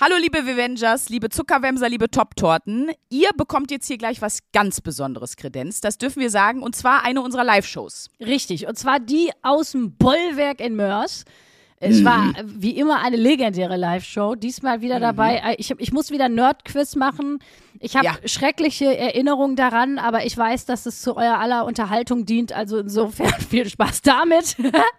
Hallo liebe Vivengers, liebe Zuckerwämser, liebe Top-Torten. Ihr bekommt jetzt hier gleich was ganz Besonderes Kredenz, das dürfen wir sagen, und zwar eine unserer Live-Shows. Richtig, und zwar die aus dem Bollwerk in Mörs. Es war äh, wie immer eine legendäre Live-Show. Diesmal wieder dabei. Äh, Ich, ich muss wieder Nerd-Quiz machen. Ich habe Ja. schreckliche Erinnerungen daran, aber ich weiß, dass es zu eurer aller Unterhaltung dient. Also insofern viel Spaß damit.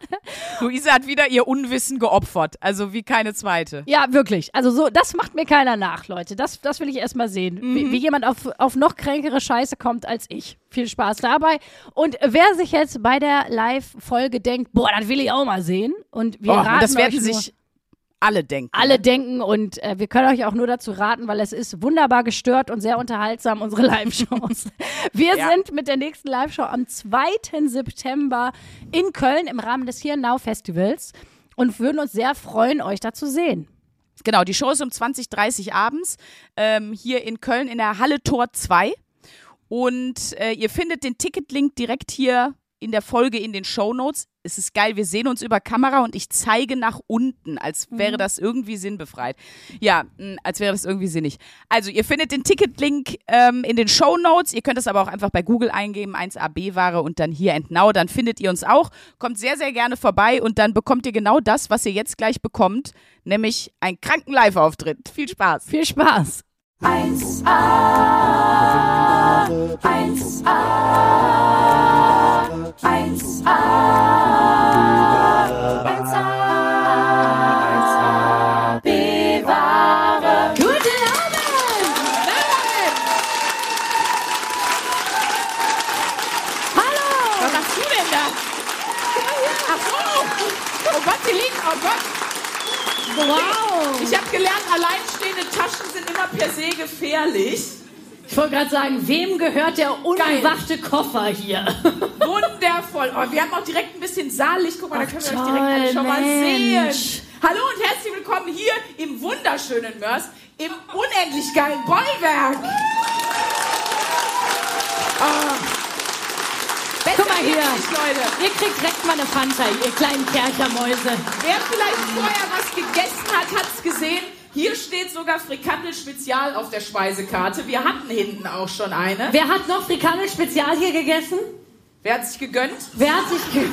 Luisa hat wieder ihr Unwissen geopfert, also wie keine zweite. ja, wirklich. Also so, das macht mir keiner nach, Leute. Das, das will ich erst mal sehen. Wie, wie jemand auf, auf noch kränkere Scheiße kommt als ich. Viel Spaß dabei. Und wer sich jetzt bei der Live-Folge denkt, boah, das will ich auch mal sehen. Und wir Oh, raten und das werden sich alle denken. alle denken und äh, wir können euch auch nur dazu raten, weil es ist wunderbar gestört und sehr unterhaltsam, unsere Live-Shows. Wir Ja. sind mit der nächsten Live-Show am 2. September in Köln im Rahmen des Here Now Festivals und würden uns sehr freuen, euch da zu sehen. Genau, die Show ist um 20.30 abends ähm, hier in Köln in der Halle Tor 2. Und äh, ihr findet den Ticketlink direkt hier in der Folge in den Show Notes. Es ist geil, wir sehen uns über Kamera und ich zeige nach unten, als wäre das irgendwie sinnbefreit. Ja, mh, als wäre das irgendwie sinnig. Also, ihr findet den Ticketlink ähm, in den Show Notes. Ihr könnt das aber auch einfach bei Google eingeben, 1AB-Ware und dann hier and now. Dann findet ihr uns auch. Kommt sehr, sehr gerne vorbei und dann bekommt ihr genau das, was ihr jetzt gleich bekommt, nämlich einen kranken Live-Auftritt. Viel Spaß. Viel Spaß! 1A, 1A, 1A, 1A, 1A, bewahre. Guten Abend! Hallo! Was machst du denn da? Ach so. Oh Gott, die liegen. Oh Gott. Wow! Ich habe gelernt, alleinstehende Taschen sind immer per se gefährlich. Ich wollte gerade sagen, wem gehört der unbewachte Koffer hier? Wundervoll. Oh, wir haben auch direkt ein bisschen Saallicht. Guck mal, da können wir euch direkt alle schon mal Mensch. sehen. Hallo und herzlich willkommen hier im wunderschönen Mörs, im unendlich geilen Bollwerk. Oh. Guck mal hier. nicht, Leute. Ihr kriegt direkt mal eine Fanta, ihr kleinen Kerchermäuse. Wer vielleicht vorher was gegessen hat, hat's gesehen. Hier steht sogar Frikandel Spezial auf der Speisekarte. Wir hatten hinten auch schon eine. Wer hat noch Frikandel Spezial hier gegessen? Wer hat sich gegönnt? Wer hat sich ge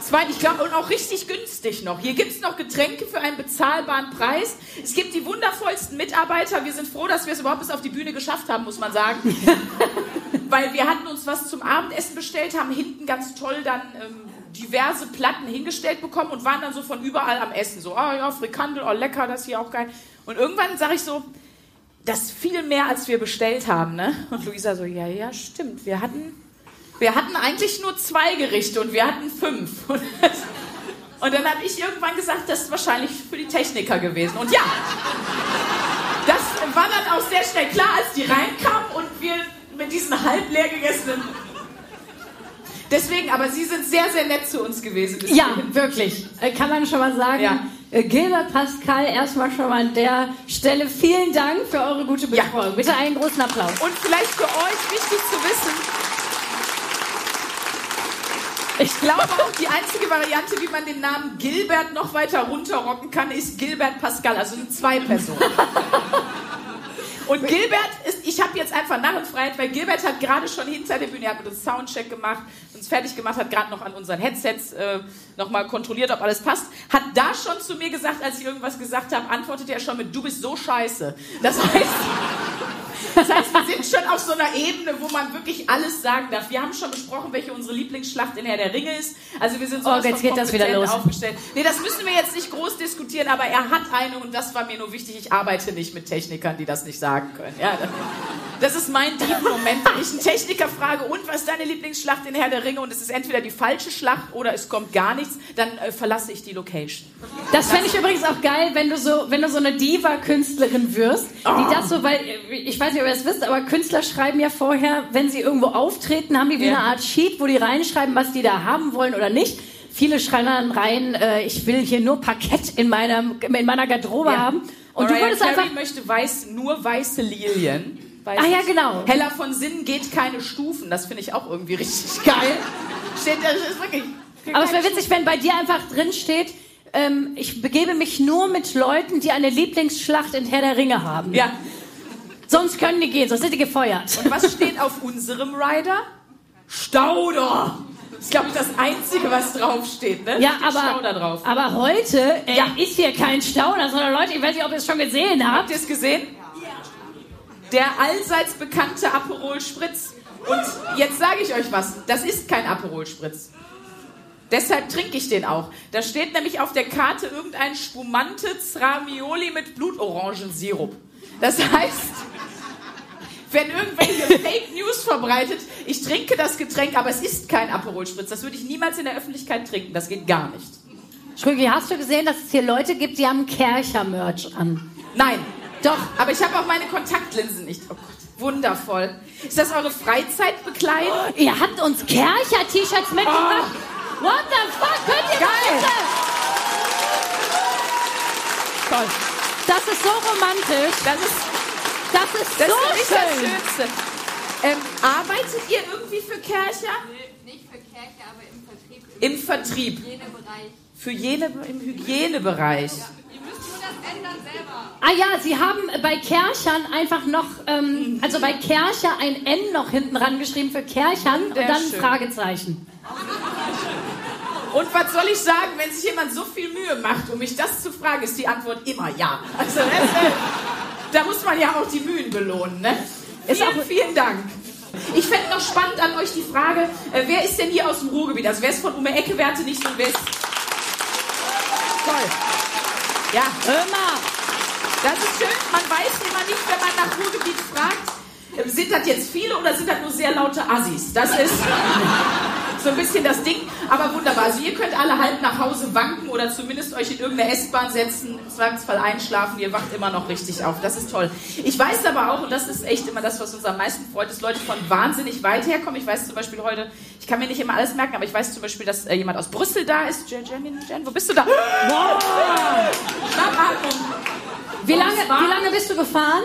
Zwei, ich glaube, und auch richtig günstig noch. Hier gibt's noch Getränke für einen bezahlbaren Preis. Es gibt die wundervollsten Mitarbeiter. Wir sind froh, dass wir es überhaupt bis auf die Bühne geschafft haben, muss man sagen. Weil wir hatten uns was zum Abendessen bestellt, haben hinten ganz toll dann ähm, diverse Platten hingestellt bekommen und waren dann so von überall am Essen. So, ah ja, Frikandel, oh lecker, das hier auch geil. Und irgendwann sage ich so, das ist viel mehr, als wir bestellt haben, ne? Und Luisa so, ja, ja, stimmt. Wir hatten, wir hatten eigentlich nur zwei Gerichte und wir hatten fünf. Und dann habe ich irgendwann gesagt, das ist wahrscheinlich für die Techniker gewesen. Und ja, das war dann auch sehr schnell klar, als die reinkamen und wir mit diesen halb leer gegessenen. Deswegen, aber Sie sind sehr, sehr nett zu uns gewesen. Ja, wirklich. Äh, Kann man schon mal sagen. Ja. Äh, Gilbert Pascal, erstmal schon mal an der Stelle vielen Dank für eure gute Ja. Betreuung. Bitte einen großen Applaus. Und vielleicht für euch wichtig zu wissen, ich glaube auch, die einzige Variante, wie man den Namen Gilbert noch weiter runterrocken kann, ist Gilbert Pascal, also sind zwei Personen. Und Gilbert ist, ich habe jetzt einfach Narrenfreiheit, weil Gilbert hat gerade schon hinter der Bühne, hat uns Soundcheck gemacht, uns fertig gemacht, hat gerade noch an unseren Headsets äh, nochmal kontrolliert, ob alles passt, hat da schon zu mir gesagt, als ich irgendwas gesagt habe, antwortete er schon mit, du bist so scheiße. Das heißt, das heißt, wir sind schon auf so einer Ebene, wo man wirklich alles sagen darf. Wir haben schon besprochen, welche unsere Lieblingsschlacht in Herr der Ringe ist. Also wir sind so Oh, jetzt geht das wieder los. aufgestellt. Nee, das müssen wir jetzt nicht groß diskutieren, aber er hat eine und das war mir nur wichtig. Ich arbeite nicht mit Technikern, die das nicht sagen können. Ja, das- ist mein Moment, wenn ich einen Techniker frage, und was ist deine Lieblingsschlacht in Herr der Ringe? Und es ist entweder die falsche Schlacht oder es kommt gar nichts, dann äh, verlasse ich die Location. Das fände ich übrigens auch geil, wenn du so, wenn du so eine Diva-Künstlerin wirst, die das so, weil, ich weiß nicht, ob ihr das wisst, aber Künstler schreiben ja vorher, wenn sie irgendwo auftreten, haben die wie Ja. eine Art Sheet, wo die reinschreiben, was die da haben wollen oder nicht. Viele schreiben dann rein, äh, ich will hier nur Parkett in meiner, in meiner Garderobe haben. Und du Mariah würdest Carey einfach, möchte weiß, nur weiße Lilien. Weiß Ah ja, genau. Heller von Sinn geht keine Stufen. Das finde ich auch irgendwie richtig geil. Steht, das ist wirklich. Aber es wäre witzig, wenn bei dir einfach drin steht, äh, ähm, ich begebe mich nur mit Leuten, die eine Lieblingsschlacht in Herr der Ringe haben. Ja. Sonst können die gehen, sonst sind die gefeuert. Und was steht auf unserem Rider? Stauder. Das ist, glaube ich, das Einzige, was draufsteht, ne? Ja, aber, aber heute äh, Ja. ist hier kein Stauder, sondern Leute, ich weiß nicht, ob ihr es schon gesehen habt. Habt ihr es gesehen? Der allseits bekannte Aperol Spritz. Und jetzt sage ich euch was, das ist kein Aperol Spritz. Deshalb trinke ich den auch. Da steht nämlich auf der Karte irgendein Spumante Zramioli mit Blutorangensirup. Das heißt, wenn irgendwer hier Fake News verbreitet, ich trinke das Getränk, aber es ist kein Aperol Spritz. Das würde ich niemals in der Öffentlichkeit trinken. Das geht gar nicht. Schrögi, hast du gesehen, dass es hier Leute gibt, die haben Kercher-Merch an? Nein, doch, aber ich habe auch meine Kontaktlinsen nicht. Oh Gott, wundervoll. Ist das eure Freizeitbekleidung? Ihr habt uns Kercher-T-Shirts mitgebracht? What the fuck? Könnt ihr Geil. bitte? Toll. Das ist so romantisch. Das ist, Das ist das so ist nicht das schön. Schönste. Ähm, arbeitet ihr irgendwie für Kercher? Nicht für Kirche, aber im Vertrieb, Im Vertrieb. im Hygienebereich. Für jene, im Hygienebereich. Ihr Ah ja, sie haben bei Kerchern einfach noch, ähm, also bei Kercher ein N noch hinten ran geschrieben für Kerchern und dann ein. Fragezeichen. Und was soll ich sagen, wenn sich jemand so viel Mühe macht, um mich das zu fragen, ist die Antwort immer ja. Also, das, äh, da muss man ja auch die Mühen belohnen, ne? Ist Vielen, auch- vielen Dank. Ich fände noch spannend an euch die Frage, äh, wer ist denn hier aus dem Ruhrgebiet? Also wer ist von Ume Ecke, Werte nicht und wer ist... Toll. Ja, mal. das ist schön. Man weiß immer nicht, wenn man nach Ruhrgebiet fragt, sind das jetzt viele oder sind das nur sehr laute Assis? Das ist so ein bisschen das Ding. Aber wunderbar. Also ihr könnt alle halb nach Hause wanken oder zumindest euch in irgendeine S-Bahn setzen, im Zweifelsfall einschlafen. Ihr wacht immer noch richtig auf. Das ist toll. Ich weiß aber auch, und das ist echt immer das, was uns am meisten freut, dass Leute von wahnsinnig weit herkommen. Ich weiß zum Beispiel heute, ich kann mir nicht immer alles merken, aber ich weiß zum Beispiel, dass äh, jemand aus Brüssel da ist. Jen, Jen, Jen, wo bist du da? Schnappatmung. Wie lange, wie lange bist du gefahren?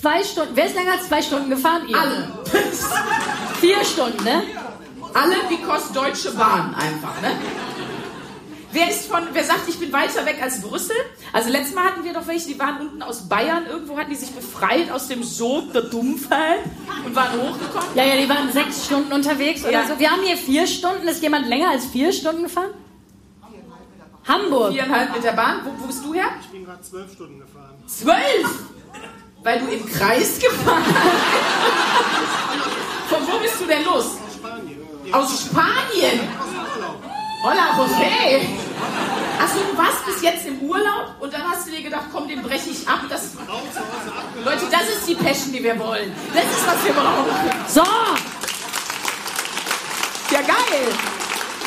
Zwei Stunden. Wer ist länger als zwei Stunden gefahren? Ihr. Alle. Vier Stunden, ne? Alle because Deutsche Bahn einfach, ne? Wer ist von, wer sagt, ich bin weiter weg als Brüssel? Also letztes Mal hatten wir doch welche, die waren unten aus Bayern, irgendwo hatten die sich befreit aus dem Sog der Dummfall und waren hochgekommen. Ja, ja, die waren sechs Stunden unterwegs oder Ja. so. Wir haben hier vier Stunden. Ist jemand länger als vier Stunden gefahren? Hamburg. Viereinhalb mit der Bahn. Wo, wo bist du her? Ich bin gerade zwölf Stunden gefahren. Zwölf! Weil du im Kreis gefahren bist. Von wo bist du denn los? Spanien. Aus Spanien! Hola, José! Achso, du warst bis jetzt im Urlaub und dann hast du dir gedacht, komm, den breche ich ab. Das Leute, das ist die Passion, die wir wollen. Das ist, was wir brauchen. So. Ja, geil!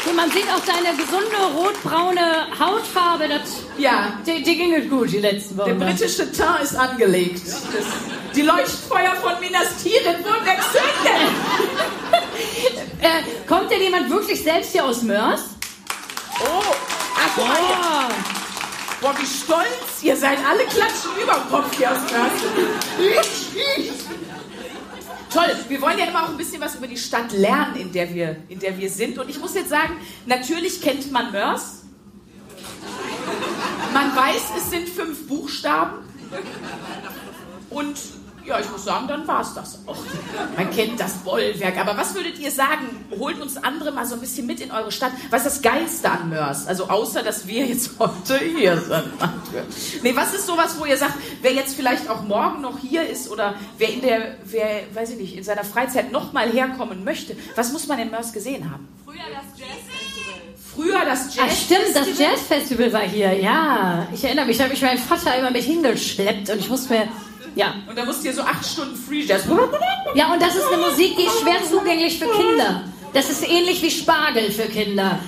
Und man sieht auch deine gesunde rotbraune Hautfarbe. Das, Ja, die, die ging gut die letzten der Wochen. britische Teint ist angelegt. Das, die Leuchtfeuer von Minas Tirith wurden entzündet. äh, kommt denn jemand wirklich selbst hier aus Mörs? Oh, ach. Oh. Boah, wie stolz ihr seid. Alle klatschen über den Kopf hier aus Mörsen. Toll, wir wollen ja immer auch ein bisschen was über die Stadt lernen, in der wir, in der wir sind. Und ich muss jetzt sagen, natürlich kennt man Mörs. Man weiß, es sind fünf Buchstaben. Und ja, ich muss sagen, dann war es das auch. Man kennt das Bollwerk. Aber was würdet ihr sagen? Holt uns andere mal so ein bisschen mit in eure Stadt. Was ist das Geilste an Mörs? Also außer, dass wir jetzt heute hier sind. Nee, was ist sowas, wo ihr sagt, wer jetzt vielleicht auch morgen noch hier ist oder wer in der, wer, weiß ich nicht, in seiner Freizeit nochmal herkommen möchte, was muss man in Mörs gesehen haben? Früher das Jazzfestival. Früher das Jazz. Ach stimmt, das Jazzfestival war hier, ja. Ich erinnere mich, da habe ich meinen Vater immer mit hingeschleppt und ich musste mir, ja. Und da musst du hier so acht Stunden Free Jazz. Ja, und das ist eine Musik, die ist schwer zugänglich für Kinder. Das ist ähnlich wie Spargel für Kinder.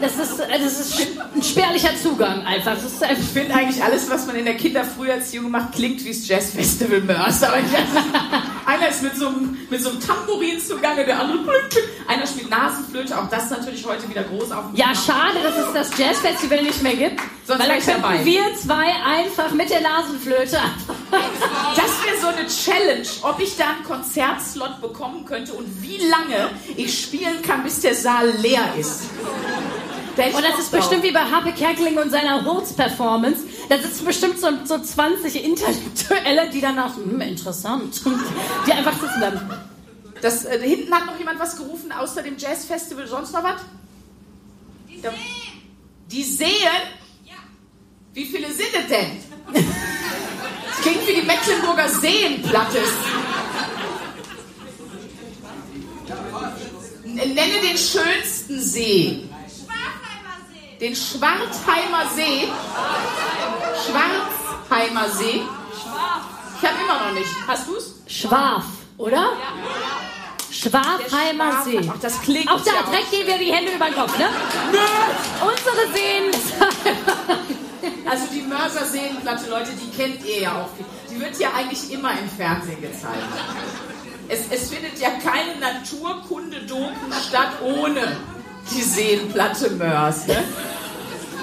Das ist, das ist ein spärlicher Zugang einfach. Ist einfach Ich finde eigentlich alles, was man in der Kinderfrüherziehung macht, klingt wie das Jazzfestival Mörs. Aber ich, einer ist mit so, einem, mit so einem Tambourin zugange, der andere einer spielt Nasenflöte. Auch das natürlich heute wieder groß auf dem ja, schade, dass es das Jazzfestival nicht mehr gibt. Sonst weil dann könnten dabei. wir zwei einfach mit der Nasenflöte. Das wäre so Challenge, ob ich da einen Konzertslot bekommen könnte und wie lange ich spielen kann, bis der Saal leer ist. Da Und das ist bestimmt wie bei Harpe Kerkeling und seiner Hurz-Performance. Da sitzen bestimmt so, so 20 Intellektuelle, die danach, hm, interessant, die einfach sitzen bleiben. Das, äh, hinten hat noch jemand was gerufen, außer dem Jazzfestival, sonst noch was? Die sehen. Die sehen? Ja. Wie viele sind es denn? Das klingt wie die Mecklenburger Seenplatte. Nenne den schönsten See. Den Schwarzheimer See. Schwarzheimer See. Ich habe immer noch nicht. Hast du's? Schwaf, oder? Schwafheimer See. Ach, das klingt Auch da, ja direkt gehen wir die Hände über den Kopf, ne? Unsere Seen. Also die Mörser Seenplatte, Leute, die kennt ihr ja auch. Die wird ja eigentlich immer im Fernsehen gezeigt. Es, es findet ja keine Naturkunde-Doku statt ohne die Seenplatte Mörs. Ne?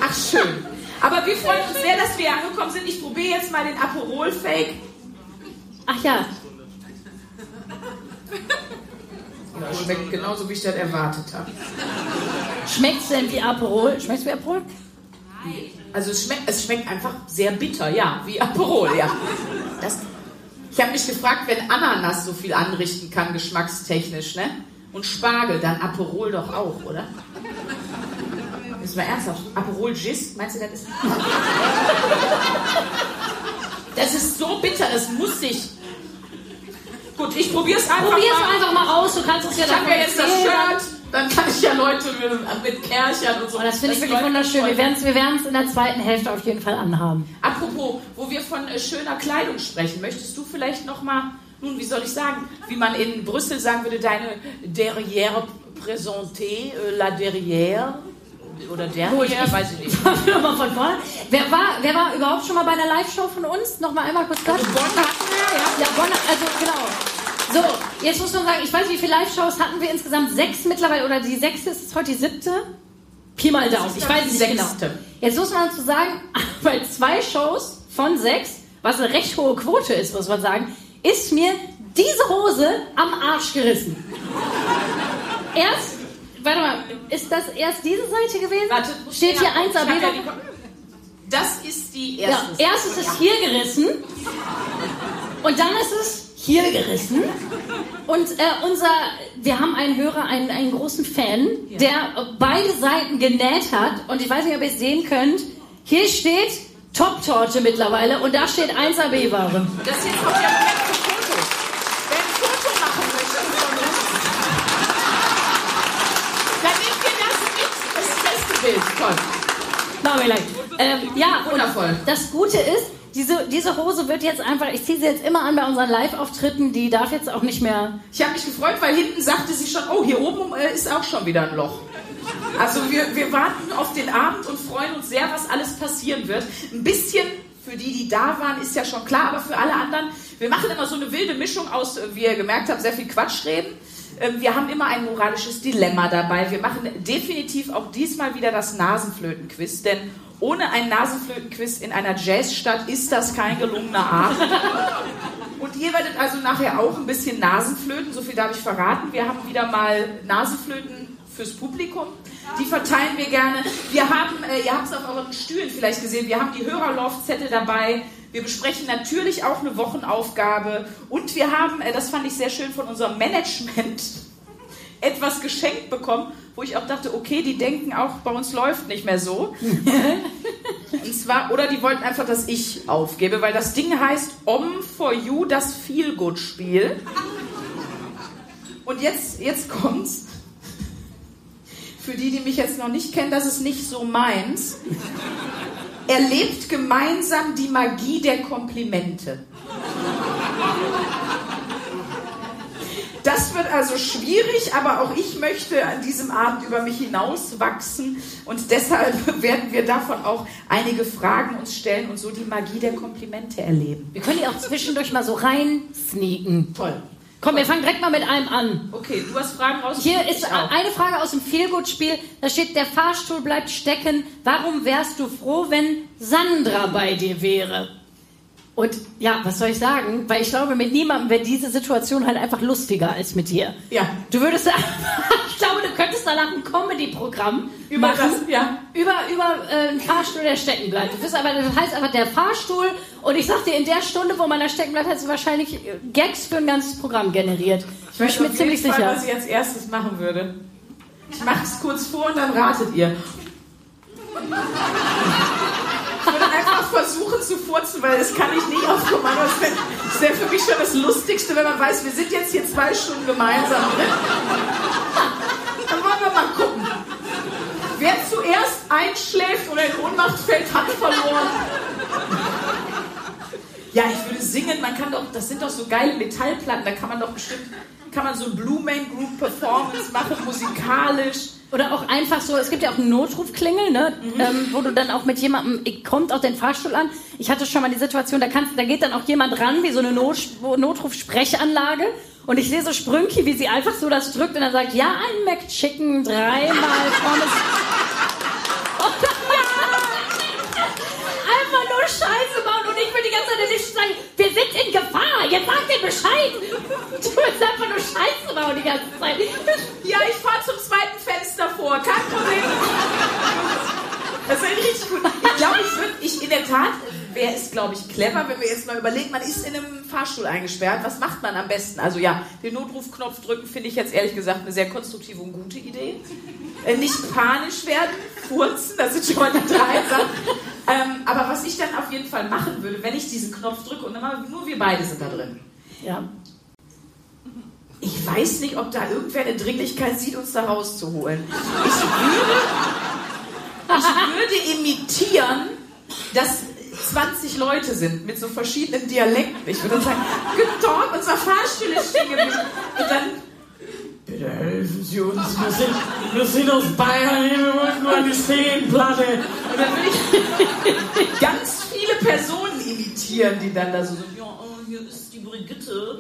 Ach schön. Aber wir freuen uns sehr, dass wir hier angekommen sind. Ich probiere jetzt mal den Aperol-Fake. Ach ja, Das schmeckt genauso, wie ich das erwartet habe. schmeckt's denn wie Aperol? Schmeckt's wie Aperol? Also es schmeckt, es schmeckt einfach sehr bitter, ja, wie Aperol, ja. Das, ich habe mich gefragt, wenn Ananas so viel anrichten kann, geschmackstechnisch, ne? Und Spargel, dann Aperol doch auch, oder? Ist mal ernsthaft. Aperol Gist, meinst du, das ist... Das ist so bitter, das muss ich... Gut, ich probier's einfach Probier's mal. einfach mal aus, du kannst es ja Ich habe ja jetzt das. Shirt, dann kann ich ja Leute mit, mit Kerchern und so. Oh, das finde ich wirklich wunderschön. Wir werden es wir werden's in der zweiten Hälfte auf jeden Fall anhaben. Apropos, wo wir von äh, schöner Kleidung sprechen, möchtest du vielleicht noch mal, nun, wie soll ich sagen, wie man in Brüssel sagen würde, deine derrière présentée, äh, la derrière oder derrière, ich- weiß ich nicht. Nochmal von vorne. Wer war, wer war überhaupt schon mal bei einer Live-Show von uns? Nochmal einmal kurz das. Also Bonn hatten wir, ja. Ja, Bonn, also genau. So, jetzt muss man sagen, ich weiß, wie viele Live-Shows hatten wir insgesamt? Sechs mittlerweile, oder die sechste ist es heute die siebte? Pi mal Daumen, ich weiß nicht genau. Sechste. Jetzt muss man dazu sagen, bei zwei Shows von sechs, was eine recht hohe Quote ist, muss man sagen, ist mir diese Hose am Arsch gerissen. Erst, warte mal, ist das erst diese Seite gewesen? Warte, Steht hier nach- 1 ich hab AB. ja Das ist die Ja, erste. erst ist es hier gerissen und dann ist es hier gerissen. Und äh, unser, wir haben einen Hörer, einen, einen großen Fan, der beide Seiten genäht hat. Und ich weiß nicht, ob ihr es sehen könnt. Hier steht Top-Torte mittlerweile und da steht 1AB-Ware. Das ist jetzt auch der Moment für Fotos. Wer ein Foto machen möchte von uns, dann nehmt ihr das mit. Das ist das beste Bild. Toll. Machen wir gleich. Ähm, ja, und Wundervoll. das Gute ist, diese, diese Hose wird jetzt einfach, ich ziehe sie jetzt immer an bei unseren Live-Auftritten, die darf jetzt auch nicht mehr Ich habe mich gefreut, weil hinten sagte sie schon, oh, hier oben äh, ist auch schon wieder ein Loch. Also wir, wir warten auf den Abend und freuen uns sehr, was alles passieren wird. Ein bisschen für die, die da waren, ist ja schon klar, aber für alle anderen, wir machen immer so eine wilde Mischung aus, äh, wie ihr gemerkt habt, sehr viel Quatsch reden. Ähm, Wir haben immer ein moralisches Dilemma dabei. Wir machen definitiv auch diesmal wieder das Nasenflötenquiz, denn ohne ein Nasenflötenquiz in einer Jazzstadt ist das kein gelungener Abend. Und ihr werdet also nachher auch ein bisschen Nasenflöten, so viel darf ich verraten. Wir haben wieder mal Nasenflöten fürs Publikum. Die verteilen wir gerne. Wir haben, äh, ihr habt es auf euren Stühlen vielleicht gesehen, wir haben die Hörerlaufzettel dabei. Wir besprechen natürlich auch eine Wochenaufgabe. Und wir haben, äh, das fand ich sehr schön von unserem Management, etwas geschenkt bekommen, wo ich auch dachte, okay, die denken auch, bei uns läuft nicht mehr so. Und zwar, oder die wollten einfach, dass ich aufgebe, weil das Ding heißt Om for You, das Feelgood-Spiel. Und jetzt, jetzt kommt's. Für die, die mich jetzt noch nicht kennen, das ist nicht so meins. Erlebt gemeinsam die Magie der Komplimente. Das wird also schwierig, aber auch ich möchte an diesem Abend über mich hinauswachsen und deshalb werden wir davon auch einige Fragen uns stellen und so die Magie der Komplimente erleben. Wir können die auch zwischendurch mal so rein sneaken. Toll. Komm, wir fangen direkt mal mit einem an. Okay, du hast Fragen raus. Hier ist eine Frage aus dem Feelgood-Spiel. Da steht, der Fahrstuhl bleibt stecken. Warum wärst du froh, wenn Sandra bei dir wäre? Und ja, was soll ich sagen? Weil ich glaube, mit niemandem wäre diese Situation halt einfach lustiger als mit dir. Ja. Du würdest, ich glaube, du könntest danach ein Comedy-Programm Über machen. das, ja. Über, über äh, einen Fahrstuhl, der stecken bleibt. Du bist aber, das heißt einfach der Fahrstuhl. Und ich sag dir, in der Stunde, wo man da stecken bleibt, hast du wahrscheinlich äh, Gags für ein ganzes Programm generiert. Ich bin mir ziemlich Fall, sicher. was ich als erstes machen würde. Ich mache es kurz vor und dann ratet ihr. Ich würde einfach versuchen zu furzen, weil das kann ich nicht auf Kommando. Das wäre wär für mich schon das Lustigste, wenn man weiß, wir sind jetzt hier zwei Stunden gemeinsam drin. Dann wollen wir mal gucken. Wer zuerst einschläft oder in Ohnmacht fällt, hat verloren. Ja, ich würde singen, man kann doch, das sind doch so geile Metallplatten, da kann man doch bestimmt, kann man so ein Blue Man Group Performance machen, musikalisch. Oder auch einfach so, es gibt ja auch einen Notrufklingel, ne? Mhm. Ähm, wo du dann auch mit jemandem, kommt auch den Fahrstuhl an. Ich hatte schon mal die Situation, da, kannst, da geht dann auch jemand ran, wie so eine Not, Notrufsprechanlage. Und ich sehe so Sprünki, wie sie einfach so das drückt und dann sagt, ja, ein McChicken, dreimal Pommes. Einfach nur Scheiße bauen und ich will die ganze Zeit nicht sagen, wir sind in Gefahr, jetzt sagt ihr Bescheid. Du willst einfach nur Scheiße bauen die ganze Zeit. Ja, ich fahre zum zweiten Fenster vor, kein Problem. Das ist richtig gut. Ich glaube, ich würde, ich in der Tat, wäre es, glaube ich, clever, wenn wir jetzt mal überlegen, man ist in einem Fahrstuhl eingesperrt, was macht man am besten? Also ja, den Notrufknopf drücken finde ich jetzt ehrlich gesagt eine sehr konstruktive und gute Idee. Äh, nicht panisch werden, furzen, das sind schon mal die drei Sachen. Ähm, aber was ich dann auf jeden Fall machen würde, wenn ich diesen Knopf drücke und immer, nur wir beide sind da drin. Ja. Ich weiß nicht, ob da irgendwer eine Dringlichkeit sieht, uns da rauszuholen. Ich würde, ich würde imitieren, dass 20 Leute sind mit so verschiedenen Dialekten. Ich würde dann sagen, guten Tag, unser Fahrstuhl ist stehen geblieben. Und dann, bitte helfen Sie uns, wir sind, wir sind aus Bayern, wir wollen nur eine Stehplatte. Und dann würde ich ganz viele Personen imitieren, die dann da so ja, hier ist die Brigitte.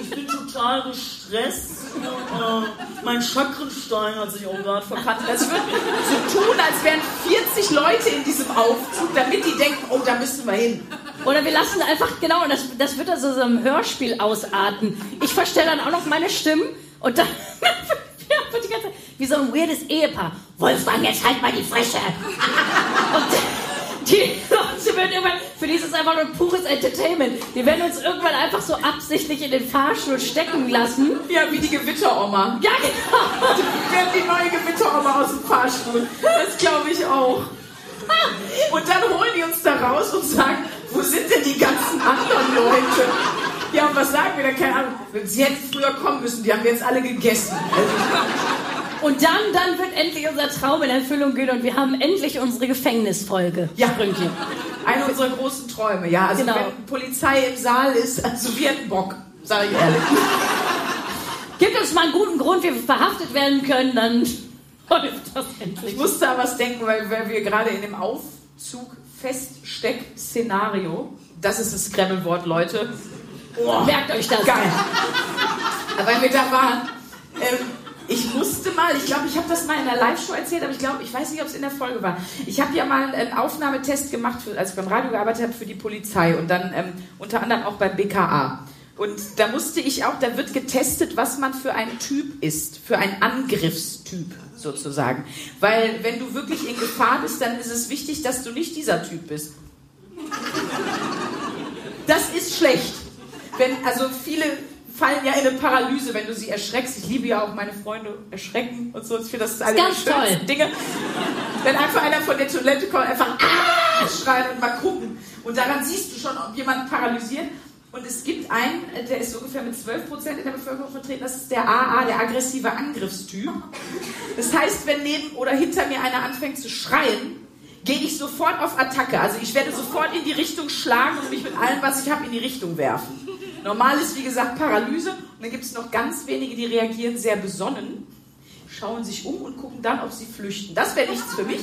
Ich bin total gestresst. Äh, mein Chakrenstein hat sich auch gerade verkannt. Das wird so tun, als wären 40 Leute in diesem Aufzug, damit die denken, oh, da müssen wir hin. Oder wir lassen einfach, genau, und das, das wird dann so, so einem Hörspiel ausarten. Ich verstelle dann auch noch meine Stimmen und dann wird die ganze Zeit wie so ein weirdes Ehepaar. Wolfgang, jetzt halt mal die Fresse. Und die Leute werden irgendwann, für die ist es einfach nur pures Entertainment. Die werden uns irgendwann einfach so absichtlich in den Fahrstuhl stecken lassen. Ja, wie die Gewitteroma. Ja, genau. Wir werden die neue Gewitteroma aus dem Fahrstuhl. Das glaube ich auch. Und dann holen die uns da raus und sagen, wo sind denn die ganzen anderen Leute? Ja, und was sagen wir da? Keine Ahnung. Sie hätten früher kommen müssen, die haben wir jetzt alle gegessen. Also, Und dann, dann wird endlich unser Traum in Erfüllung gehen und wir haben endlich unsere Gefängnisfolge. Ja. Sprünki. Eine unserer großen Träume, ja. Also Genau. wenn Polizei im Saal ist, also wir hätten Bock, sage ich ehrlich. Gib uns mal einen guten Grund, wie wir verhaftet werden können, dann läuft das endlich. Ich musste an was denken, weil, weil wir gerade in dem Aufzug Feststeck-Szenario, das ist das Scrabble-Wort, Leute. Oh, Merkt euch das. Geil. Weil wir da waren. Ähm, ich musste mal, ich glaube, ich habe das mal in der Live-Show erzählt, aber ich glaube, ich weiß nicht, ob es in der Folge war. Ich habe ja mal einen Aufnahmetest gemacht, für, als ich beim Radio gearbeitet habe, für die Polizei und dann ähm, unter anderem auch beim BKA. Und da musste ich auch, da wird getestet, was man für ein Typ ist, für ein Angriffstyp sozusagen. Weil wenn du wirklich in Gefahr bist, dann ist es wichtig, dass du nicht dieser Typ bist. Das ist schlecht. Wenn, also viele fallen ja in eine Paralyse, wenn du sie erschreckst. Ich liebe ja auch meine Freunde erschrecken und so. Ich finde, das ist eine der schönsten toll. Dinge. Wenn einfach einer von der Toilette kommt, einfach ah! schreien und mal gucken. Und daran siehst du schon, ob jemand paralysiert. Und es gibt einen, der ist ungefähr mit 12% in der Bevölkerung vertreten, das ist der AA, der aggressive Angriffstyp. Das heißt, wenn neben oder hinter mir einer anfängt zu schreien, gehe ich sofort auf Attacke. Also ich werde sofort in die Richtung schlagen und mich mit allem, was ich habe, in die Richtung werfen. Normal ist, wie gesagt, Paralyse. Und dann gibt es noch ganz wenige, die reagieren sehr besonnen, schauen sich um und gucken dann, ob sie flüchten. Das wäre nichts für mich.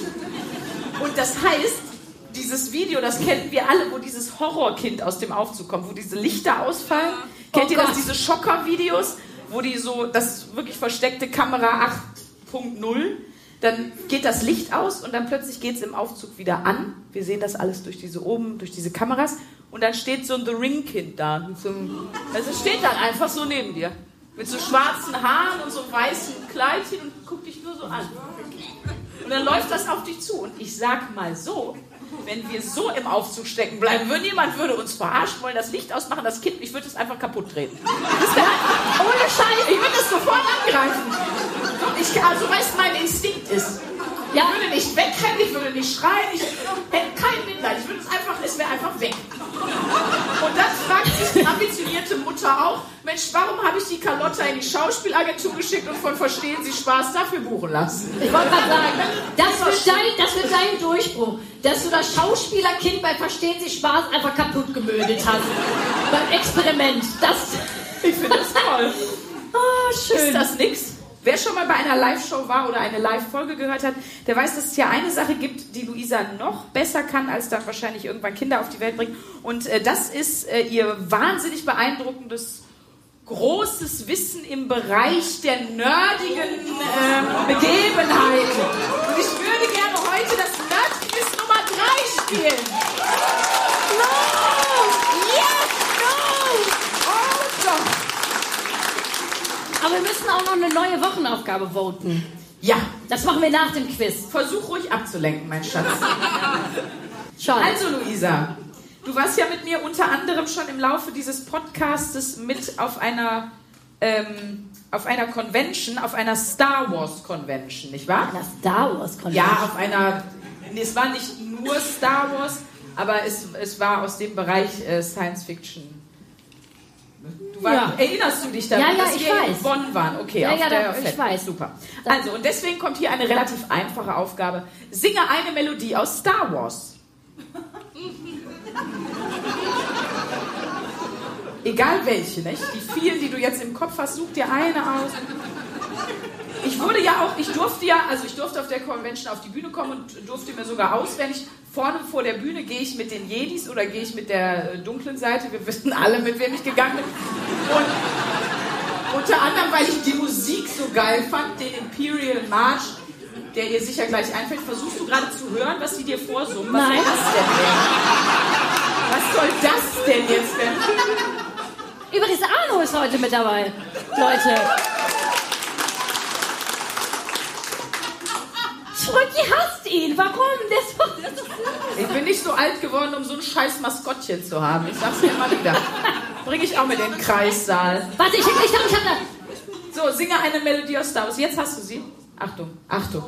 Und das heißt, dieses Video, das kennen wir alle, wo dieses Horrorkind aus dem Aufzug kommt, wo diese Lichter ausfallen. Kennt Oh ihr das, diese Schocker-Videos, wo die so, das wirklich versteckte Kamera 8.0, dann geht das Licht aus und dann plötzlich geht es im Aufzug wieder an. Wir sehen das alles durch diese oben, durch diese Kameras. Und dann steht so ein The Ring-Kind da. So einem, also steht dann einfach so neben dir. Mit so schwarzen Haaren und so einem weißen Kleidchen und guckt dich nur so an. Und dann läuft das auf dich zu. Und ich sag mal so, wenn wir so im Aufzug stecken bleiben würden, jemand würde uns verarschen wollen, das Licht ausmachen, das Kind, ich würde es einfach kaputt. Das einfach, ohne Scheiß, ich würde es sofort angreifen. Ich, also weißt mein Instinkt ist. Ich würde nicht wegrennen, ich würde nicht schreien, ich hätte kein Mitleid. Ich würde es einfach, es wäre einfach weg. Und dann fragt sich die ambitionierte Mutter auch, Mensch, warum habe ich die Carlotta in die Schauspielagentur geschickt und von Verstehen Sie Spaß dafür buchen lassen? Ich wollte gerade sagen, das wird, dein, das wird dein Durchbruch, dass du das Schauspielerkind bei Verstehen Sie Spaß einfach kaputt gemödet hast. Beim Experiment. Das. Ich finde das toll. Oh, schön. Ist das nix? Wer schon mal bei einer Live-Show war oder eine Live-Folge gehört hat, der weiß, dass es ja eine Sache gibt, die Luisa noch besser kann, als dann wahrscheinlich irgendwann Kinder auf die Welt bringen. Und äh, das ist äh, ihr wahnsinnig beeindruckendes, großes Wissen im Bereich der nerdigen ähm, Begebenheiten. Und ich würde gerne heute das 3 spielen. Oh Gott. Aber wir müssen auch noch eine neue Wochenaufgabe voten. Ja, Das machen wir nach dem Quiz. versuch ruhig abzulenken, mein Schatz. Schon. Also, Luisa, du warst ja mit mir unter anderem schon im Laufe dieses Podcastes mit auf einer, ähm, auf einer Convention, auf einer Star Wars Convention, nicht wahr? Das Star Wars Convention. Ja, auf einer, es war nicht nur Star Wars, aber es, es war aus dem Bereich äh, Science Fiction. Du war, Ja. Erinnerst du dich daran, Ja, ja, dass wir in weiß. Bonn waren? Okay, Ja, auf ja, der da- ich weiß. Super. Also, und deswegen kommt hier eine relativ einfache Aufgabe. Singe eine Melodie aus Star Wars. Egal welche, nicht? Die vielen, die du jetzt im Kopf hast, such dir eine aus. Ich wurde ja auch, ich durfte ja, also ich durfte auf der Convention auf die Bühne kommen und durfte mir sogar auswendig, vorne vor der Bühne gehe ich mit den Jedis oder gehe ich mit der äh, dunklen Seite, wir wissen alle, mit wem ich gegangen bin. Und unter anderem, weil ich die Musik so geil fand, den Imperial March, der dir sicher gleich einfällt, versuchst du gerade zu hören, was die dir vorsummen? Was Nein. soll das denn? Denn? Was soll das denn jetzt denn? Übrigens, Arno ist heute mit dabei. Leute. Schmücki hasst ihn. Warum? Der ist Ich bin nicht so alt geworden, um so ein scheiß Maskottchen zu haben. Ich sag's dir immer wieder. Bring ich auch mit in den Kreissaal. Warte, ich, ich, ich, ich hab da. So, singe eine Melodie aus Star Wars. Jetzt hast du sie. Achtung, Achtung.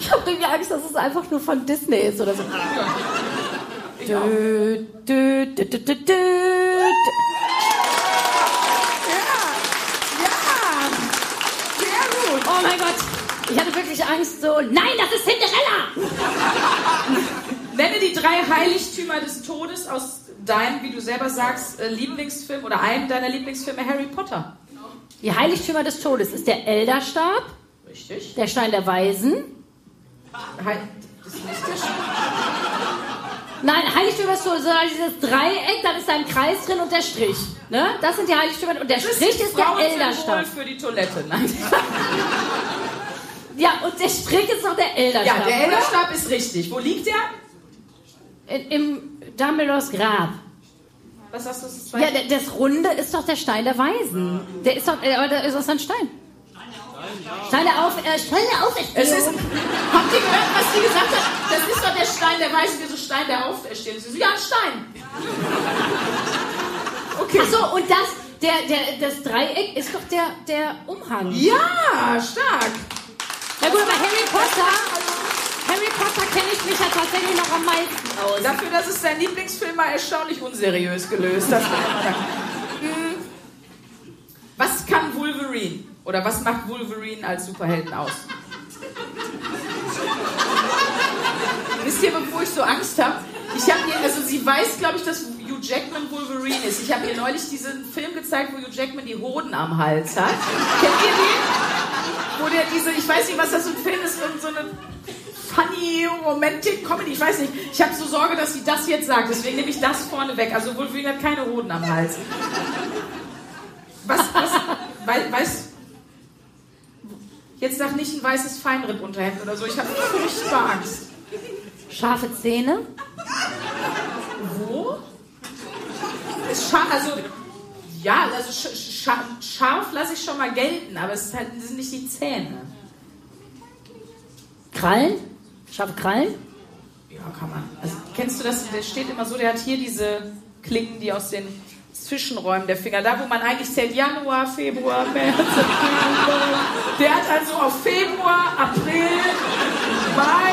Ich hab irgendwie Angst, dass es einfach nur von Disney ist oder so. Ich. Dö, dö, dö, dö, dö, dö. Ja, sehr gut. Oh mein Gott. Ich hatte wirklich Angst so. Nein, das ist Cinderella! Nenne die drei Heiligtümer des Todes aus deinem, wie du selber sagst, äh, Lieblingsfilm oder einem deiner Lieblingsfilme Harry Potter. Die Heiligtümer des Todes ist der Elderstab, Richtig. der Stein der Weisen. Hei das ist nicht der Sch- Nein, Heiligtümer des Todes, sondern dieses Dreieck, dann ist da ein Kreis drin und der Strich. Ne? Das sind die Heiligtümer und der Das Strich ist der Frauensymbol Elderstab. für die Toilette. Nein. Ja, und der Strich ist noch der Ja, Elderstab. der Elderstab ist richtig. Wo liegt der? In, Im Dumbledores Grab. Was hast du das Ja, zweite? der, das Runde ist doch der Stein der Weisen. Der ist doch, äh, aber da ist doch ein Stein. Stein der Auf, äh, Stein der Auferstehung. Es ist, habt ihr gehört, was sie gesagt hat? Das ist doch der Stein der Weisen, wieso Stein der Auferstehung? Sie so, ja, ein Stein. Okay. Ach so, und das, der, der, das Dreieck ist doch der, der Umhang. Ja, stark. Na gut, aber Harry Potter, Harry Potter kenne ich mich ja tatsächlich noch am meisten aus. Dafür, dass es dein Lieblingsfilm war, erstaunlich unseriös gelöst. Das muss man sagen. Hm. Was kann Wolverine? Oder was macht Wolverine als Superhelden aus? Wisst ihr, bevor ich so Angst habe? Ich habe ihr, also sie weiß, glaube ich, dass Hugh Jackman Wolverine ist. Ich habe ihr neulich diesen Film gezeigt, wo Hugh Jackman die Hoden am Hals hat. Kennt ihr den? Wo der diese, ich weiß nicht, was das für ein Film ist, irgend so eine funny Romantic Comedy, ich weiß nicht. Ich habe so Sorge, dass sie das jetzt sagt, deswegen nehme ich das vorne weg. Also Wolverine hat keine Hoden am Hals. Was, was, wei- weißt Jetzt sag nicht ein weißes Feinripp-Unterhemd oder so. Ich habe furchtbar Angst. Scharfe Zähne? Wo? Ist scharf, also, ja, also sch scha scharf lasse ich schon mal gelten, aber es halt, sind nicht die Zähne. Krallen? Scharfe Krallen? Ja, kann man. Also, kennst du das? Der steht immer so, der hat hier diese Klingen, die aus den Zwischenräumen der Finger, da wo man eigentlich zählt Januar, Februar, März, April. Der hat also auf Februar, April, Mai,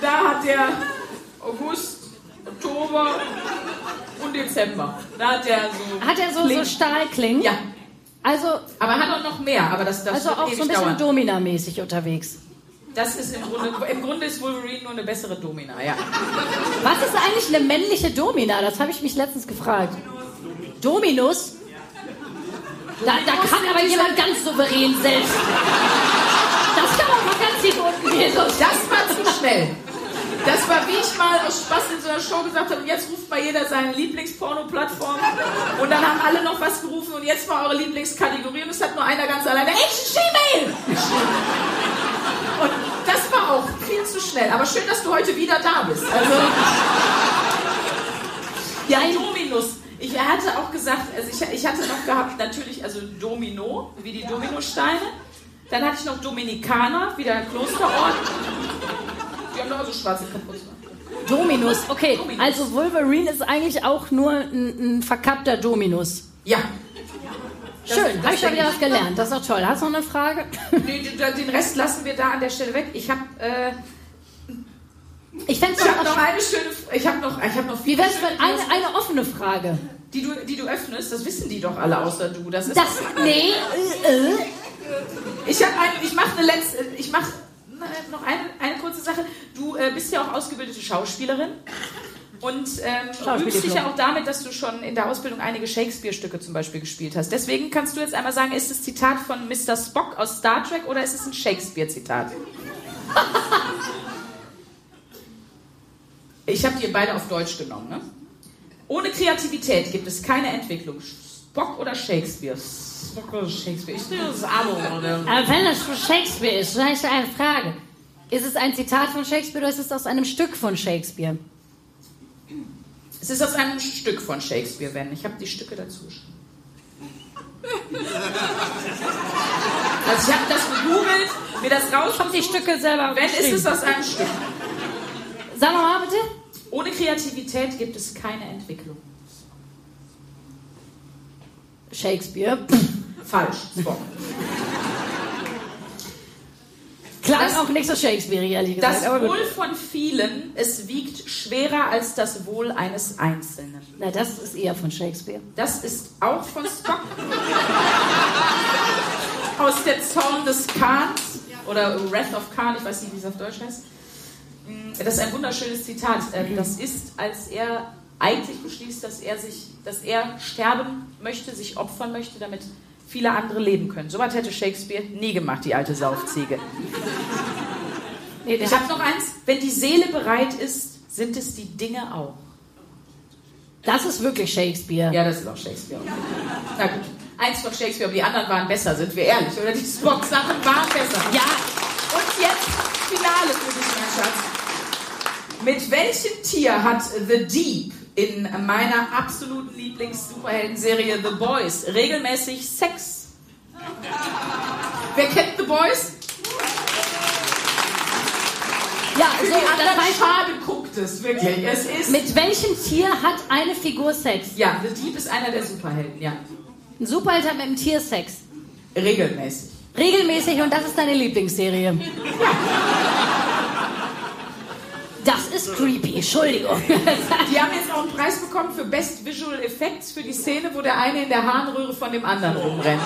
da hat der August, Oktober und Dezember. Da hat der so. Hat er so, so Klingen. Stahlklingen? Ja, Also, aber er hat auch noch mehr, aber das, das also auch so ein bisschen. Domina-mäßig unterwegs. Das ist im Grunde, im Grunde ist Wolverine nur eine bessere Domina, ja. Was ist eigentlich eine männliche Domina? Das habe ich mich letztens gefragt. Dominus? Da, da kann aber jemand ganz souverän selbst. Das kann man mal ganz tief unten gehen. Das war zu schnell. Das war, wie ich mal aus Spaß in so einer Show gesagt habe, und jetzt ruft mal jeder seine Lieblingsporno-Plattform. Und dann haben alle noch was gerufen und jetzt war eure Lieblingskategorie und es hat nur einer ganz alleine Action Gmail! Und das war auch viel zu schnell. Aber schön, dass du heute wieder da bist. Also, ja, Dominus. Ich hatte auch gesagt, also ich, ich hatte noch gehabt, natürlich, also Domino, wie die Dominosteine. Dann hatte ich noch Dominikaner, wieder ein Klosterort. Die haben doch auch so schwarze Kapuzen. Dominus, okay. Dominus. Also Wolverine ist eigentlich auch nur ein, ein verkappter Dominus. Ja. Das- Schön, habe ich schon wieder was gelernt. Das ist doch toll. Hast du noch eine Frage? Nee, den- Rest lassen wir da an der Stelle weg. Ich habe äh, Ich fände ich hab auch noch eine schöne, ich habe noch, ich habe noch Wie wär's mit eine, eine offene Frage? die du, die du öffnest. Das wissen die doch alle außer du. Das ist Das, nee, äh, äh. Ich habe ein, ich mache eine letzte, ich mache noch eine, eine kurze Sache. Du äh, bist ja auch ausgebildete Schauspielerin und ähm, übst dich ja auch damit, dass du schon in der Ausbildung einige Shakespeare-Stücke zum Beispiel gespielt hast. Deswegen kannst du jetzt einmal sagen, ist das Zitat von Mr. Spock aus Star Trek oder ist es ein Shakespeare-Zitat? Ich habe die beide auf Deutsch genommen. Ne? Ohne Kreativität gibt es keine Entwicklung. Spock oder Shakespeare? Spock oder Shakespeare? Ich nehme das Abo. Oder? Aber wenn das von Shakespeare ist, dann ist eine Frage. Ist es ein Zitat von Shakespeare oder ist es aus einem Stück von Shakespeare? Es ist aus einem Stück von Shakespeare, wenn. Ich habe die Stücke dazu geschrieben. Also ich habe das gegoogelt, mir das rauskommt. Die Stücke selber Wenn, ist es aus einem Stück. Sag mal bitte. Ohne Kreativität gibt es keine Entwicklung. Shakespeare. Falsch. Spock. Klang Das- auch nicht so Shakespeare, ehrlich gesagt. Das. Wohl von vielen, es wiegt schwerer als das Wohl eines Einzelnen. Na, das ist eher von Shakespeare. Das ist auch von Spock. Aus der Zorn des Khans oder Wrath of Khan, ich weiß nicht, wie es auf Deutsch heißt. Das ist ein wunderschönes Zitat. Das ist, als er eigentlich beschließt, dass er sich, dass er sterben möchte, sich opfern möchte, damit viele andere leben können. So was hätte Shakespeare nie gemacht, die alte Saufziege. Nee, Ich habe noch eins. Wenn die Seele bereit ist, sind es die Dinge auch. das ist wirklich Shakespeare. Ja, das ist auch Shakespeare. Na gut. Eins von Shakespeare, aber die anderen waren besser, sind wir ehrlich. Oder die Spock-Sachen waren besser. Ja. Und jetzt Finale für dich, mein Schatz. Mit welchem Tier hat The Deep in meiner absoluten Lieblings-Superhelden-Serie The Boys regelmäßig Sex? Wer kennt The Boys? Ja, so, das heißt, schade guckt es, wirklich. Es ist... mit welchem Tier hat eine Figur Sex? ja, The Deep ist einer der Superhelden, ja. Ein Superheld hat mit einem Tier Sex. Regelmäßig. Regelmäßig und das ist deine Lieblingsserie. Das ist creepy, Entschuldigung. Die haben jetzt auch einen Preis bekommen für Best Visual Effects für die Szene, wo der eine in der Harnröhre von dem anderen rumrennt.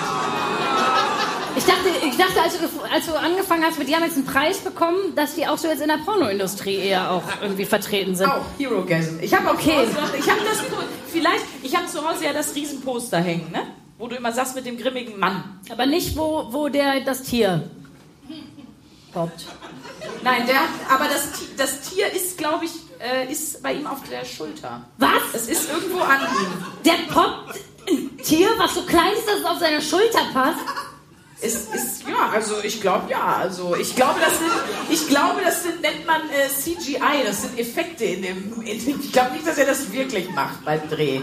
Ich dachte, ich dachte als, du, als du angefangen hast, mit die haben jetzt einen Preis bekommen, dass die auch so jetzt in der Pornoindustrie eher auch irgendwie vertreten sind. Auch Hero Gasm. Ich habe Okay. zu Hause, ich habe das vielleicht, ich habe zu Hause ja das Riesenposter hängen, ne? Wo du immer sagst mit dem grimmigen Mann. Aber nicht, wo, wo der das Tier poppt. Nein, der, aber das, das Tier ist, glaube ich, äh, ist bei ihm auf der Schulter. Was? Es ist irgendwo an ihm. Der poppt ein Tier, was so klein ist, dass es auf seine Schulter passt? Es ist, ja, also ich glaube ja. Also ich glaube, das sind, ich glaube, das sind, nennt man äh, CGI, das sind Effekte in dem, in dem ich glaube nicht, dass er das wirklich macht beim Dreh.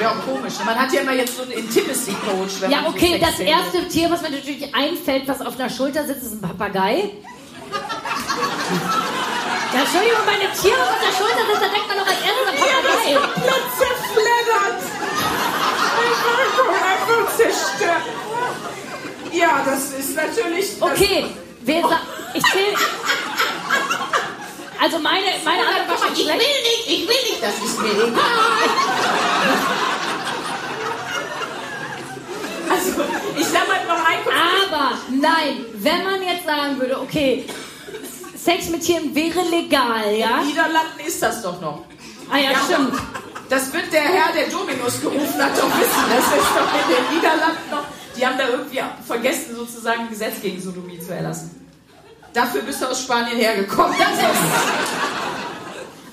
Ja, komisch. Man hat ja immer jetzt so einen Intimacy-Coach. Ja, man so okay, das erste Tier, was mir natürlich einfällt, was auf der Schulter sitzt, ist ein Papagei. Ja, Entschuldigung, bei einem Tier, was auf der Schulter sitzt, da denkt man doch als erstes an Papagei. komplett zerfleddert. Ich war einfach zerstört. Ja, das ist natürlich. Das Okay, wer sa- ich zähle. Also meine, meine Antwort war schon ich will schlecht. nicht, ich will nicht, das ist mir egal. Also, ich sag mal noch ein. Aber nein, wenn man jetzt sagen würde, okay, Sex mit Tieren wäre legal, ja? In den Niederlanden ist das doch noch. Ah ja, stimmt. Das wird der Herr, der Dominus gerufen hat, doch wissen. Das ist doch in den Niederlanden noch. Die haben da irgendwie vergessen, sozusagen ein Gesetz gegen Sodomie zu erlassen. Dafür bist du aus Spanien hergekommen.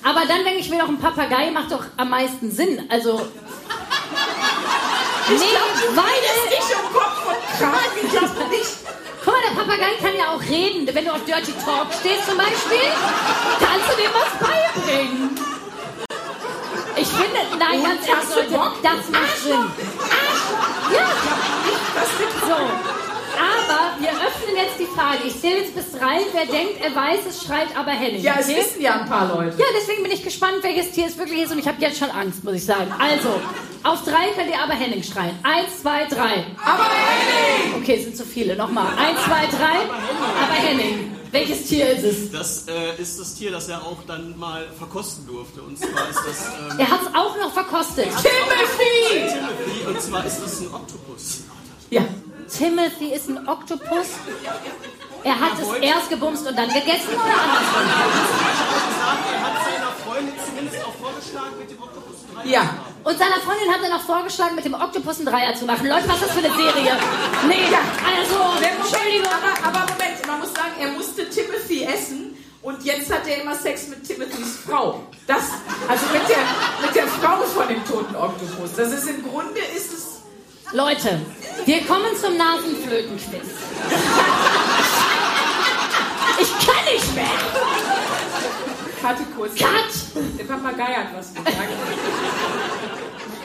Aber dann denke ich mir doch, ein Papagei macht doch am meisten Sinn. Also. Nee, Weil weil. nicht um Kopf und Kragen. Ich glaube nicht. Guck mal, der Papagei kann ja auch reden. Wenn du auf Dirty Talk stehst zum Beispiel, kannst du dem was beibringen. Ich finde, nein, ganz ehrlich, das macht Sinn. Ja, Das sind so. Aber wir öffnen jetzt die Frage. Ich zähle jetzt bis drei. Wer denkt, er weiß es, schreit aber Henning. Ja, es okay? wissen ja ein paar Leute. Ja, deswegen bin ich gespannt, welches Tier es wirklich ist und ich habe jetzt schon Angst, muss ich sagen. Also, auf drei könnt ihr aber Henning schreien. Eins, zwei, drei. Aber Henning! Okay, es sind zu viele. Nochmal. Eins, zwei, drei. Aber Henning, welches Tier ist es? Das äh, ist das Tier, das er auch dann mal verkosten durfte. Und zwar ist das ähm, Er hat es auch noch verkostet. Timothy! Timothy und zwar ist das ein Oktopus. Ja. Timothy ist ein Oktopus. Er hat es erst gebumst und dann gegessen oder andersrum? Er hat seiner Freundin zumindest auch vorgeschlagen, mit dem Oktopus drei Ja. Und seiner Freundin hat er noch vorgeschlagen, mit dem Oktopus einen Dreier zu machen. Leute, was ist das für eine Serie? Nee, also, Entschuldigung. Aber, aber Moment, man muss sagen, er musste Timothy essen und jetzt hat er immer Sex mit Timothys Frau. Das, also mit der, mit der Frau von dem toten Oktopus. Das ist im Grunde ist es. Leute, wir kommen zum Nasenflötenquiz. Ich kann nicht mehr. Warte kurz. Cut. Der Papagei hat was gesagt.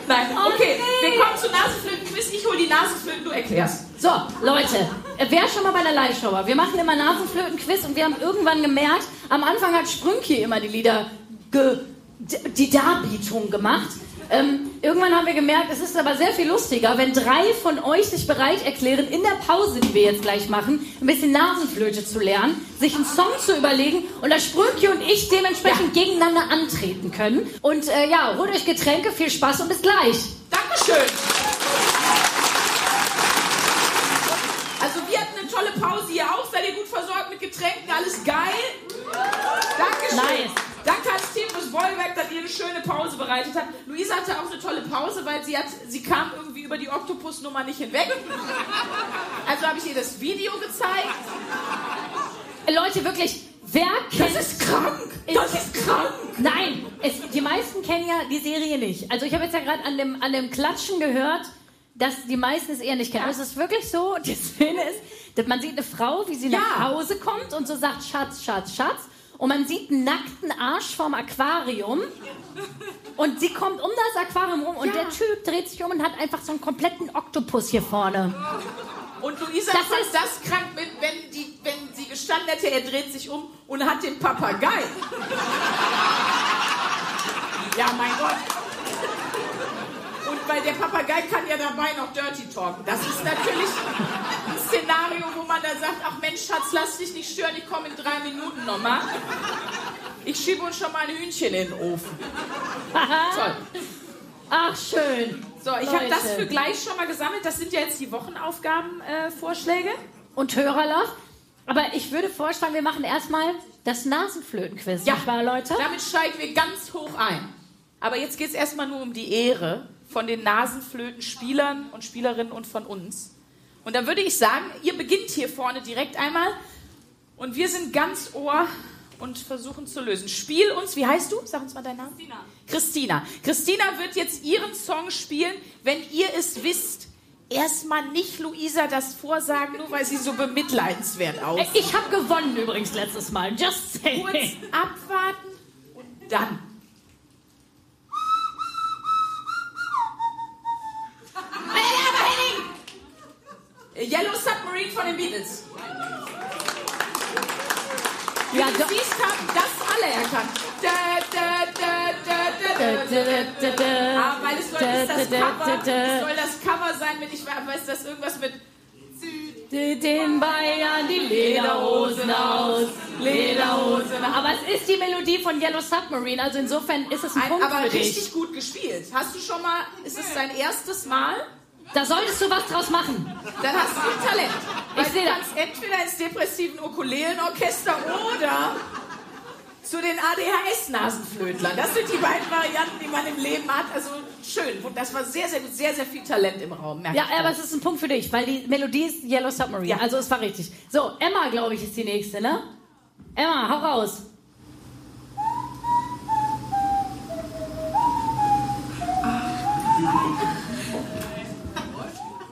Nein, Oh okay. nee. Wir kommen zu Nasenflöten-Quiz. Ich hol die Nasenflöten, du erklärst. So, Leute, wer schon mal bei einer Live-Show war, wir machen immer Nasenflöten-Quiz und wir haben irgendwann gemerkt, am Anfang hat Sprünki immer die Lieder, ge, die Darbietung gemacht. Ähm, irgendwann haben wir gemerkt, es ist aber sehr viel lustiger, wenn drei von euch sich bereit erklären, in der Pause, die wir jetzt gleich machen, ein bisschen Nasenflöte zu lernen, sich einen Song zu überlegen und dass Sprünki und ich dementsprechend gegeneinander antreten können. Und äh, ja, holt euch Getränke, viel Spaß und bis gleich. Dankeschön. Also wir hatten eine tolle Pause hier auch. Seid ihr gut versorgt mit Getränken? Alles geil? Dankeschön. Nice. Danke ans Team des Bollwerk, dass ihr eine schöne Pause bereitet habt. Luisa hatte auch eine tolle Pause, weil sie, hat, sie kam irgendwie über die Oktopusnummer nicht hinweg. Also habe ich ihr das Video gezeigt. Leute, wirklich, wer kennt... Das ist krank. Das ist krank. Nein, es, die meisten kennen ja die Serie nicht. Also ich habe jetzt ja gerade an dem, an dem Klatschen gehört, dass die meisten es eher nicht kennen. Aber es ist wirklich so, die Szene ist, dass man sieht eine Frau, wie sie nach Ja. Hause kommt und so sagt, Schatz, Schatz, Schatz. Und man sieht einen nackten Arsch vorm Aquarium. Und sie kommt um das Aquarium rum und Ja. der Typ dreht sich um und hat einfach so einen kompletten Oktopus hier vorne. Und Luisa Das fand ist- das krank, wenn, wenn, die, wenn sie gestanden hätte, er dreht sich um und hat den Papagei. Ja, mein Gott. Und weil der Papagei kann ja dabei noch Dirty talken. Das ist natürlich ein Szenario, wo man dann sagt, ach Mensch, Schatz, lass dich nicht stören, ich komme in drei Minuten nochmal. Ich schiebe uns schon mal ein Hühnchen in den Ofen. Toll. Ach, schön. So, ich habe das für gleich schon mal gesammelt. Das sind ja jetzt die Wochenaufgaben-Vorschläge. Und Hörerlauf. Aber ich würde vorschlagen, wir machen erstmal das Nasenflötenquiz. Ja. Wahr, Leute? Damit steigen wir ganz hoch ein. Aber jetzt geht es erstmal nur um die Ehre von den Nasenflöten-Spielern und Spielerinnen und von uns. Und dann würde ich sagen, ihr beginnt hier vorne direkt einmal und wir sind ganz Ohr und versuchen zu lösen. Spiel uns, wie heißt du? Sag uns mal deinen Namen. Christina. Christina. Christina wird jetzt ihren Song spielen. Wenn ihr es wisst, erstmal nicht Luisa das vorsagen, nur weil sie so bemitleidenswert aussieht. Ich habe gewonnen übrigens letztes Mal. Just saying. Kurz abwarten und dann. Hey, aber Henning! Yellow Submarine von den Beatles. Wie Ja, do- siehst, haben das alle erkannt. Da. Ah, weil es soll, ist das da, da, Cover, es soll das Cover sein mit, ich weiß das irgendwas mit Den Bayern die Lederhosen aus. Lederhosen aus. Aber es ist die Melodie von Yellow Submarine, also insofern ist es ein, ein, Punkt aber für dich. richtig gut gespielt. Hast du schon mal, ist es dein erstes Mal? Da solltest du was draus machen. Dann hast du ein Talent. Weil Ich seh du das. kannst entweder ins depressiven Ukulelenorchester oder zu den ADHS-Nasenflötlern. Das sind die beiden Varianten, die man im Leben hat. Also schön. Und das war sehr, sehr. Sehr, sehr viel Talent im Raum. Ja, ich aber es ist ein Punkt für dich, weil die Melodie ist Yellow Submarine. Ja. Also es war richtig. So, Emma, glaube ich, ist die nächste, ne? Emma, hau raus.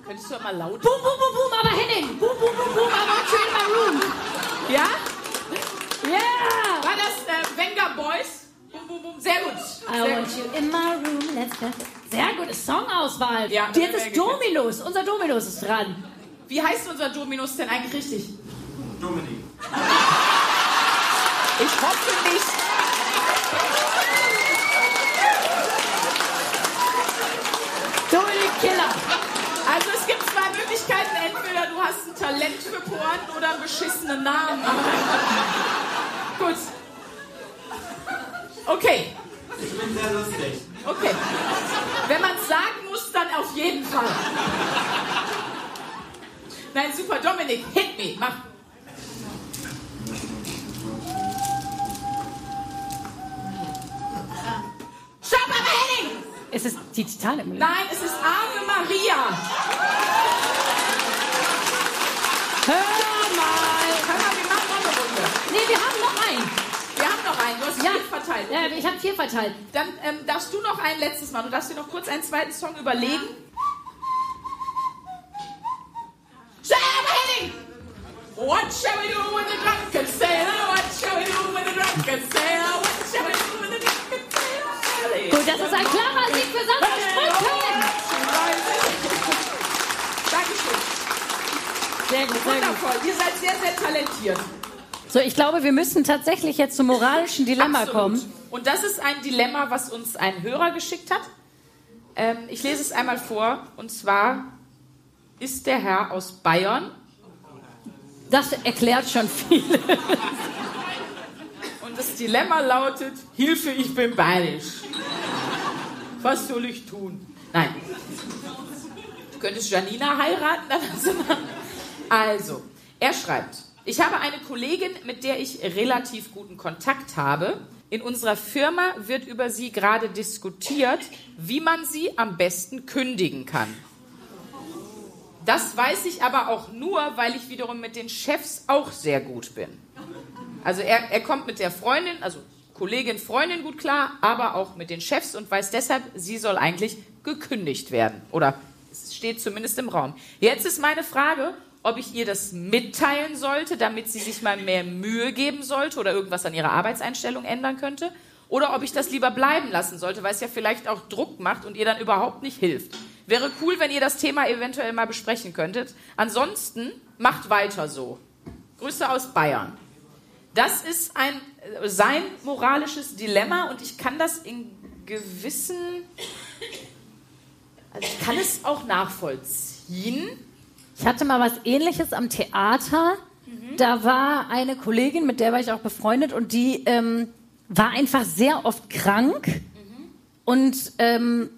Könntest du mal laut... Boom, boom, boom, boom, aber Henning. Boom, boom, boom, boom, I want you in my room. Ja? Yeah. War das äh, Venga Boys? Bum, bum, bum. Sehr gut. I Sehr want gut. you in my room, let's go. Sehr gute Songauswahl. Ja, Jetzt das ist. Dominus. Unser Dominus ist dran. Wie heißt unser Dominus denn eigentlich richtig? Dominik. Ich hoffe nicht. Dominik Killer. Also hast ein Talent für Porn oder einen beschissenen Namen. Gut. Okay, Ich bin sehr lustig. okay. Wenn man es sagen muss, dann auf jeden Fall. Nein, super. Dominik, hit me. Mach. Stopp, aber Henning! Es ist die Titanic. Nein, es ist Ave Maria. Hör mal. Hör mal, wir machen noch eine Runde. Nee, wir haben noch einen. Wir haben noch einen. Du hast Ja, vier verteilt. ja ich habe vier verteilt. Dann ähm, darfst du noch ein letztes Mal. Du darfst dir noch kurz einen zweiten Song überlegen. Henning! What shall we do with the drunken sailor? What shall we do with the drunken sailor? What shall we do with the drunken sailor? Gut, das ist ein klarer Sieg für Sandra Sprünken. Dankeschön. Sehr gut, sehr gut. Wundervoll. Ihr seid sehr, sehr talentiert. So, ich glaube, wir müssen tatsächlich jetzt zum moralischen Dilemma Absolut. kommen. Und das ist ein Dilemma, was uns ein Hörer geschickt hat. Ähm, ich lese es einmal vor. Und zwar ist der Herr aus Bayern. Das erklärt schon viel. Und das Dilemma lautet: Hilfe, ich bin bayerisch. Was soll ich tun? Nein. Du könntest Janina heiraten, dann sind wir. Also, er schreibt: Ich habe eine Kollegin, mit der ich relativ guten Kontakt habe. In unserer Firma wird über sie gerade diskutiert, wie man sie am besten kündigen kann. Das weiß ich aber auch nur, weil ich wiederum mit den Chefs auch sehr gut bin. Also er, er kommt mit der Freundin, also Kollegin, Freundin gut klar, aber auch mit den Chefs und weiß deshalb, sie soll eigentlich gekündigt werden. Oder es steht zumindest im Raum. Jetzt ist meine Frage, ob ich ihr das mitteilen sollte, damit sie sich mal mehr Mühe geben sollte oder irgendwas an ihrer Arbeitseinstellung ändern könnte. Oder ob ich das lieber bleiben lassen sollte, weil es ja vielleicht auch Druck macht und ihr dann überhaupt nicht hilft. Wäre cool, wenn ihr das Thema eventuell mal besprechen könntet. Ansonsten macht weiter so. Grüße aus Bayern. Das ist ein, äh, sein moralisches Dilemma und ich kann das in gewissen, also ich kann es auch nachvollziehen. Ich hatte mal was ähnliches am Theater. Da war eine Kollegin, mit der war ich auch befreundet und die ähm, war einfach sehr oft krank und ähm,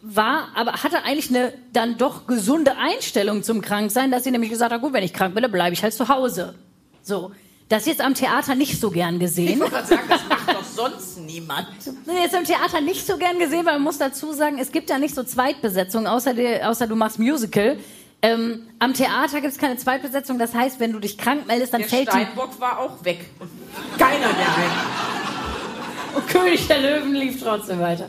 war, aber hatte eigentlich eine dann doch gesunde Einstellung zum Kranksein, dass sie nämlich gesagt hat, gut, wenn ich krank bin, dann bleibe ich halt zu Hause. So. Das ist jetzt am Theater nicht so gern gesehen. Ich wollte gerade sagen, das macht doch sonst niemand. Nee, ist im Theater nicht so gern gesehen, weil man muss dazu sagen, es gibt ja nicht so Zweitbesetzung, außer, außer du machst Musical. Ähm, am Theater gibt es keine Zweitbesetzung, das heißt, wenn du dich krank meldest, dann Der fällt die Steinbock war auch weg. Und keiner mehr ein. und König der Löwen lief trotzdem weiter.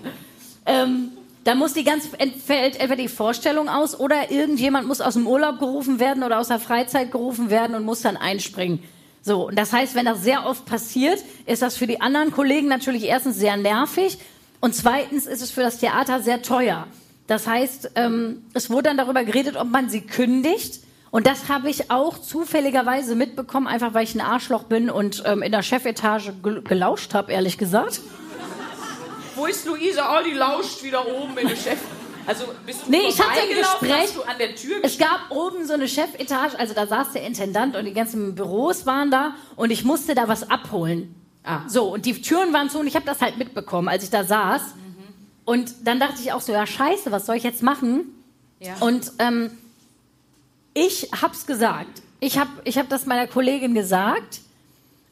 Ähm, Da muss die ganz entfällt entweder die Vorstellung aus oder irgendjemand muss aus dem Urlaub gerufen werden oder aus der Freizeit gerufen werden und muss dann einspringen. So, und das heißt, wenn das sehr oft passiert, ist das für die anderen Kollegen natürlich erstens sehr nervig und zweitens ist es für das Theater sehr teuer. Das heißt, ähm, es wurde dann darüber geredet, ob man sie kündigt. Und das habe ich auch zufälligerweise mitbekommen, einfach weil ich ein Arschloch bin und ähm, in der Chefetage gel gelauscht habe, ehrlich gesagt. Wo ist Luise? Oh, die lauscht wieder oben in der Chef. Also bist du Nee, ich hatte ein? Gespräch. An der Tür Es gab oben so eine Chefetage, also da saß der Intendant und die ganzen Büros waren da und ich musste da was abholen. Ah. So, und die Türen waren zu und ich habe das halt mitbekommen, als ich da saß. Und dann dachte ich auch so, ja scheiße, was soll ich jetzt machen? Ja. Und ähm, ich hab's gesagt. Ich hab, ich hab das meiner Kollegin gesagt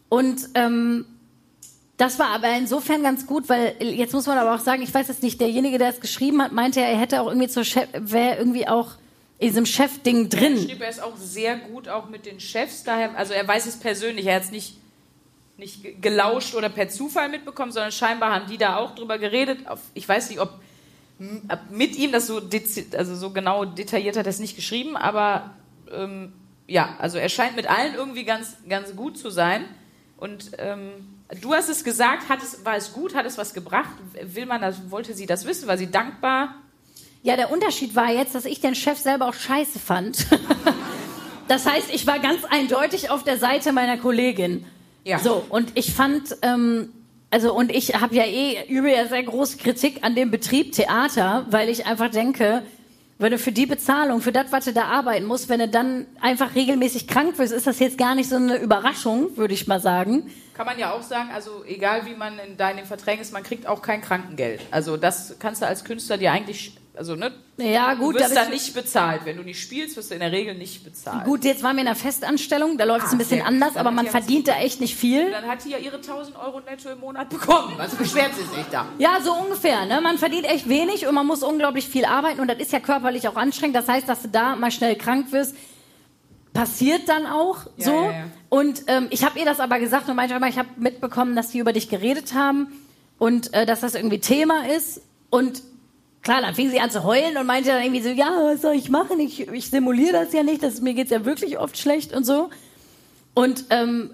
und ähm, das war aber insofern ganz gut, weil jetzt muss man aber auch sagen, ich weiß jetzt nicht, derjenige, der es geschrieben hat, meinte, er hätte auch irgendwie zur Chef, wäre irgendwie auch in diesem Chefding drin. schrieb, er ist auch sehr gut auch mit den Chefs. Daher, also er weiß es persönlich. Er hat es nicht, nicht ge- gelauscht oder per Zufall mitbekommen, sondern scheinbar haben die da auch drüber geredet. Ich weiß nicht, ob mit ihm das so, also so genau detailliert hat er es nicht geschrieben, aber ähm, ja, also er scheint mit allen irgendwie ganz, ganz gut zu sein. Und ähm, du hast es gesagt, hat es, war es gut, hat es was gebracht? Will man das, wollte sie das wissen? War sie dankbar? Ja, der Unterschied war jetzt, dass ich den Chef selber auch scheiße fand. das heißt, ich war ganz eindeutig auf der Seite meiner Kollegin. Ja. So, und ich fand, ähm, also, und ich habe ja eh, übe ja sehr große Kritik an dem Betrieb Theater, weil ich einfach denke, wenn du für die Bezahlung, für das, was du da arbeiten musst, wenn du dann einfach regelmäßig krank wirst, ist das jetzt gar nicht so eine Überraschung, würde ich mal sagen. Kann man ja auch sagen, also egal wie man in deinen Verträgen ist, man kriegt auch kein Krankengeld. Also das kannst du als Künstler dir eigentlich, also ne, Ja, du gut, wirst aber dann ich- nicht bezahlt. Wenn du nicht spielst, wirst du in der Regel nicht bezahlt. Gut, jetzt waren wir in einer Festanstellung, da läuft es Ah, ein bisschen anders, aber man verdient da echt nicht viel. Dann hat die ja ihre 1000 Euro netto im Monat bekommen. Also beschwert sie sich da. Ja, so ungefähr. Ne? Man verdient echt wenig und man muss unglaublich viel arbeiten und das ist ja körperlich auch anstrengend. Das heißt, dass du da mal schnell krank wirst, passiert dann auch Ja, so. ja, ja. Und ähm, ich habe ihr das aber gesagt und immer, ich habe mitbekommen, dass die über dich geredet haben und äh, dass das irgendwie Thema ist. Und klar, dann fing sie an zu heulen und meinte dann irgendwie so, ja, was soll ich machen? Ich, ich simuliere das ja nicht, das, mir geht's ja wirklich oft schlecht und so. Und ähm,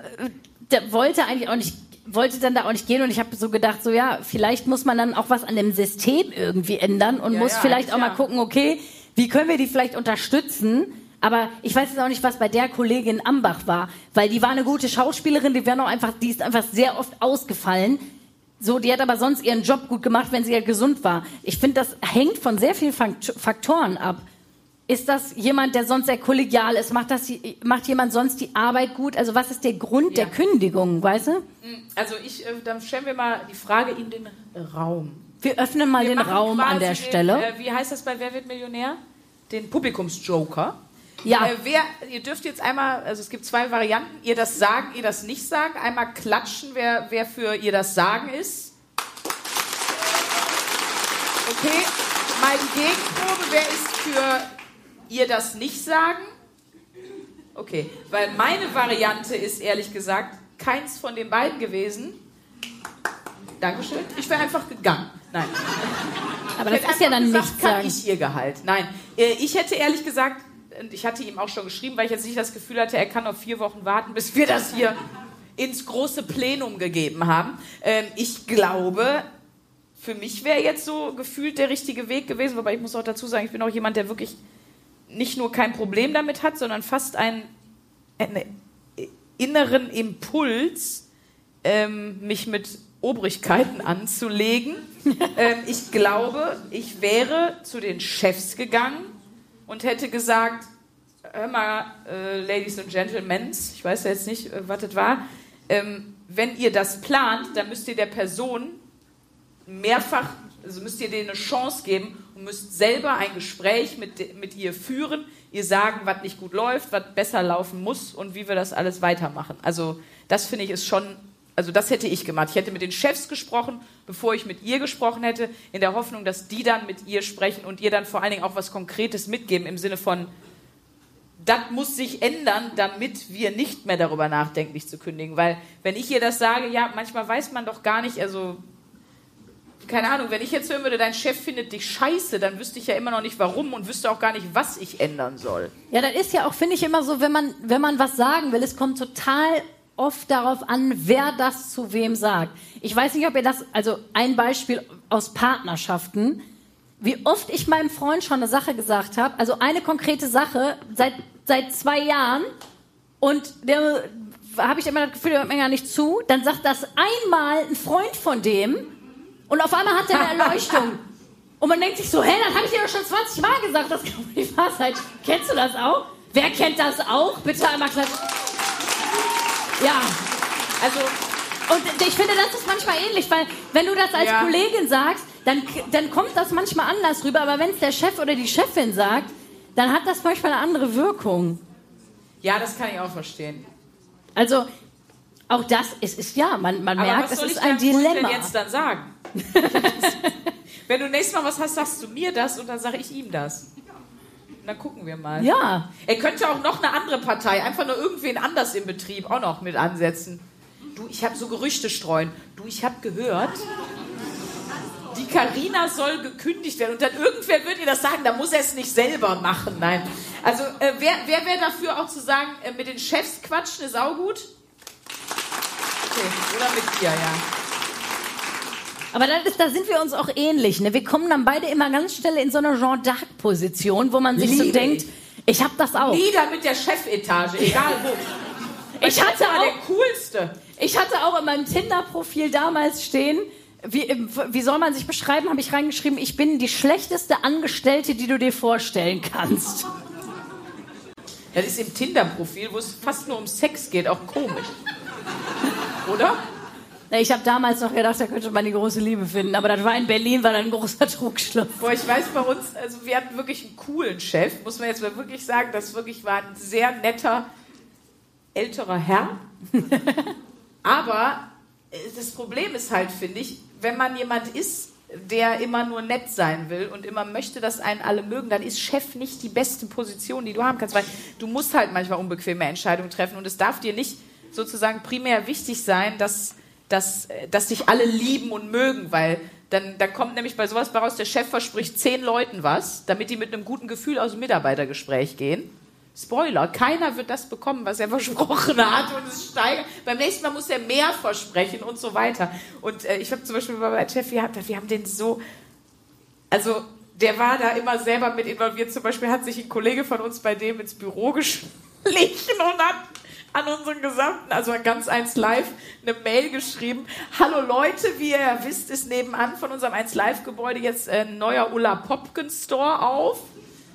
der wollte eigentlich auch nicht, wollte dann da auch nicht gehen und ich habe so gedacht, so ja, vielleicht muss man dann auch was an dem System irgendwie ändern und Ja, muss ja, vielleicht auch eigentlich mal ja. gucken, okay, wie können wir die vielleicht unterstützen? Aber ich weiß jetzt auch nicht, was bei der Kollegin Ambach war, weil die war eine gute Schauspielerin, die noch einfach, die ist einfach sehr oft ausgefallen. So, die hat aber sonst ihren Job gut gemacht, wenn sie ja gesund war. Ich finde, das hängt von sehr vielen Fakt- Faktoren ab. Ist das jemand, der sonst sehr kollegial ist? Macht, das, macht jemand sonst die Arbeit gut? Also was ist der Grund Ja. der Kündigung, weißt du? Also ich, äh, dann stellen wir mal die Frage in den Raum. Wir öffnen mal Wir den Raum an der den, Stelle. Äh, wie heißt das bei Wer wird Millionär? Den Publikumsjoker. Ja, Äh, wer, ihr dürft jetzt einmal, also es gibt zwei Varianten, ihr das sagen, ihr das nicht sagen. Einmal klatschen, wer, wer für ihr das sagen ist. Okay, mal die Gegenprobe, wer ist für ihr das nicht sagen? Okay, weil meine Variante ist ehrlich gesagt keins von den beiden gewesen. Dankeschön. Ich wäre einfach gegangen. Nein. aber das ist ja dann gesagt, nichts kann sagen. ich ihr Gehalt. Nein, äh, ich hätte ehrlich gesagt, ich hatte ihm auch schon geschrieben, weil ich jetzt nicht das Gefühl hatte, er kann noch vier Wochen warten, bis wir das hier ins große Plenum gegeben haben. Ähm, ich glaube, für mich wäre jetzt so gefühlt der richtige Weg gewesen, wobei ich muss auch dazu sagen, ich bin auch jemand, der wirklich nicht nur kein Problem damit hat, sondern fast einen, einen inneren Impuls, ähm, mich mit Obrigkeiten anzulegen. ähm, ich glaube, ich wäre zu den Chefs gegangen und hätte gesagt, hör mal, äh, Ladies and Gentlemen, ich weiß ja jetzt nicht, äh, was das war, ähm, wenn ihr das plant, dann müsst ihr der Person mehrfach, also müsst ihr denen eine Chance geben und müsst selber ein Gespräch mit, mit ihr führen, ihr sagen, was nicht gut läuft, was besser laufen muss und wie wir das alles weitermachen. Also das finde ich ist schon, also das hätte ich gemacht. Ich hätte mit den Chefs gesprochen, bevor ich mit ihr gesprochen hätte, in der Hoffnung, dass die dann mit ihr sprechen und ihr dann vor allen Dingen auch was Konkretes mitgeben im Sinne von, das muss sich ändern, damit wir nicht mehr darüber nachdenken, dich zu kündigen. Weil wenn ich ihr das sage, ja, manchmal weiß man doch gar nicht, also keine Ahnung, wenn ich jetzt hören würde, dein Chef findet dich scheiße, dann wüsste ich ja immer noch nicht warum und wüsste auch gar nicht, was ich ändern soll. Ja, das ist ja auch, finde ich, immer so, wenn man, wenn man was sagen will, es kommt total oft darauf an, wer das zu wem sagt. Ich weiß nicht, ob ihr das, also ein Beispiel aus Partnerschaften, wie oft ich meinem Freund schon eine Sache gesagt habe, also eine konkrete Sache seit, seit zwei Jahren und der habe ich immer das Gefühl, der hört mir gar nicht zu, dann sagt das einmal ein Freund von dem und auf einmal hat er eine Erleuchtung. Und man denkt sich so, hä, das habe ich dir doch schon 20 Mal gesagt, das kann nicht wahr sein. Kennst du das auch? Wer kennt das auch? Bitte einmal klatschen. Ja, also, und ich finde, das ist manchmal ähnlich, weil wenn du das als Ja. Kollegin sagst, dann, dann kommt das manchmal anders rüber, aber wenn es der Chef oder die Chefin sagt, dann hat das manchmal eine andere Wirkung. Ja, das kann ich auch verstehen. Also, auch das ist, ist ja, man, man Aber merkt, was es soll ist ich ein deinem Freund Dilemma. denn jetzt dann sagen? Wenn du nächstes Mal was hast, sagst du mir das und dann sage ich ihm das. Dann gucken wir mal. Ja, Er könnte auch noch eine andere Partei, einfach nur irgendwen anders im Betrieb auch noch mit ansetzen. Du, ich habe so Gerüchte streuen. Du, ich habe gehört, die Karina soll gekündigt werden. Und dann irgendwer wird ihr das sagen, da muss er es nicht selber machen. Nein. Also, äh, wer, wer wäre dafür auch zu sagen, äh, mit den Chefs quatschen ist auch gut? Okay, oder mit dir, ja. Aber ist, da sind wir uns auch ähnlich. Ne? Wir kommen dann beide immer ganz schnell in so eine Jean d'Arc-Position, wo man sich so Liebe denkt, ich hab das auch. Nieder mit der Chefetage, egal wo. Ich hatte war auch- der coolste. Ich hatte auch in meinem Tinder-Profil damals stehen, wie, wie soll man sich beschreiben, habe ich reingeschrieben, ich bin die schlechteste Angestellte, die du dir vorstellen kannst. Das ist im Tinder-Profil, wo es fast nur um Sex geht, auch komisch. Oder? Ich habe damals noch gedacht, da könnte man die große Liebe finden, aber das war in Berlin, war dann ein großer Trugschluss. Boah, ich weiß bei uns, also wir hatten wirklich einen coolen Chef, muss man jetzt mal wirklich sagen, das wirklich war ein sehr netter, älterer Herr. Aber äh, das Problem ist halt, finde ich, wenn man jemand ist, der immer nur nett sein will und immer möchte, dass einen alle mögen, dann ist Chef nicht die beste Position, die du haben kannst, weil du musst halt manchmal unbequeme Entscheidungen treffen und es darf dir nicht sozusagen primär wichtig sein, dass, dass, äh, dass dich alle lieben und mögen, weil dann, dann kommt nämlich bei sowas raus, der Chef verspricht zehn Leuten was, damit die mit einem guten Gefühl aus dem Mitarbeitergespräch gehen. Spoiler, keiner wird das bekommen, was er versprochen hat und es steigert. Beim nächsten Mal muss er mehr versprechen und so weiter. Und äh, ich habe zum Beispiel bei meinem Chef, haben, wir haben den so, also der war da immer selber mit involviert. Zum Beispiel hat sich ein Kollege von uns bei dem ins Büro geschlichen und hat an unseren Gesamten, also an ganz eins live, eine Mail geschrieben. Hallo Leute, wie ihr wisst, ist nebenan von unserem 1 Live Gebäude jetzt ein neuer Ulla Popken Store auf.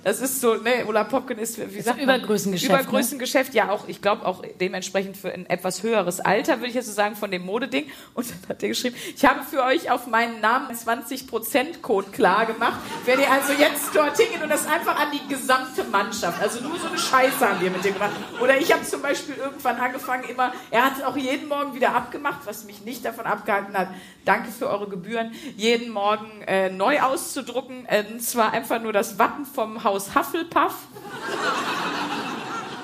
Das ist so, ne, Ulla Popken ist, wie sagt man? Übergrößengeschäft, ne? Übergrößengeschäft, ja auch, ich glaube auch dementsprechend für ein etwas höheres Alter, würde ich jetzt so sagen, von dem Modeding. Und dann hat er geschrieben, ich habe für euch auf meinen Namen 20%-Code klar gemacht. Wenn ihr also jetzt dorthin geht und das einfach an die gesamte Mannschaft, also nur so eine Scheiße haben wir mit dem gemacht. Oder ich habe zum Beispiel irgendwann angefangen, immer, er hat es auch jeden Morgen wieder abgemacht, was mich nicht davon abgehalten hat, danke für eure Gebühren, jeden Morgen äh, neu auszudrucken. Äh, und zwar einfach nur das Wappen vom Haus Hufflepuff.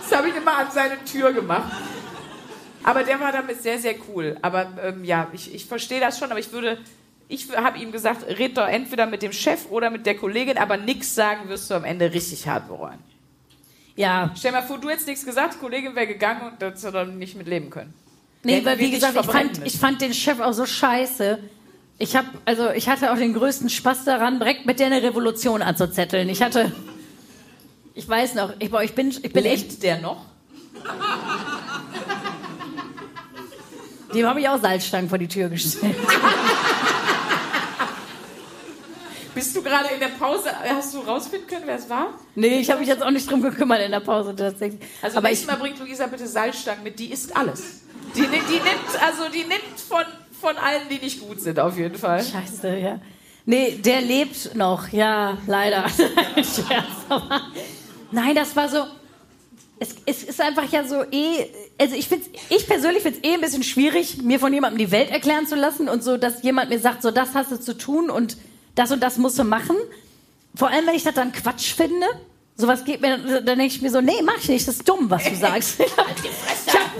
Das habe ich immer an seine Tür gemacht. Aber der war damit sehr, sehr cool. Aber ähm, ja, ich, ich verstehe das schon, aber ich würde, ich habe ihm gesagt, red doch entweder mit dem Chef oder mit der Kollegin, aber nichts sagen wirst du am Ende richtig hart bereuen. Ja, Stell dir mal vor, du hättest nichts gesagt, die Kollegin wäre gegangen und das hätte dann nicht mit leben können. nee, weil wie gesagt, ich fand, ich fand den Chef auch so scheiße. Ich hab, also ich hatte auch den größten Spaß daran, direkt mit der eine Revolution anzuzetteln. Ich hatte, ich weiß noch, ich, ich bin, ich bin echt, der noch? dem habe ich auch Salzstangen vor die Tür gestellt. Bist du gerade in der Pause, hast du rausfinden können, wer es war? Nee, ich habe mich jetzt auch nicht drum gekümmert in der Pause tatsächlich. Also aber nächstes ich, Mal bringt Luisa bitte Salzstangen mit, die isst alles. Die, ni- die nimmt, also die nimmt von, von allen, die nicht gut sind, auf jeden Fall. Scheiße, ja. Nee, der lebt noch, ja, leider. Scherz, aber- Nein, das war so. Es, es ist einfach ja so eh. Also ich find's, ich persönlich finde es eh ein bisschen schwierig, mir von jemandem die Welt erklären zu lassen und so, dass jemand mir sagt, so das hast du zu tun und das und das musst du machen. Vor allem, wenn ich das dann Quatsch finde. Sowas geht mir, dann denke ich mir so, nee, mach ich nicht, das ist dumm, was du sagst. ich habe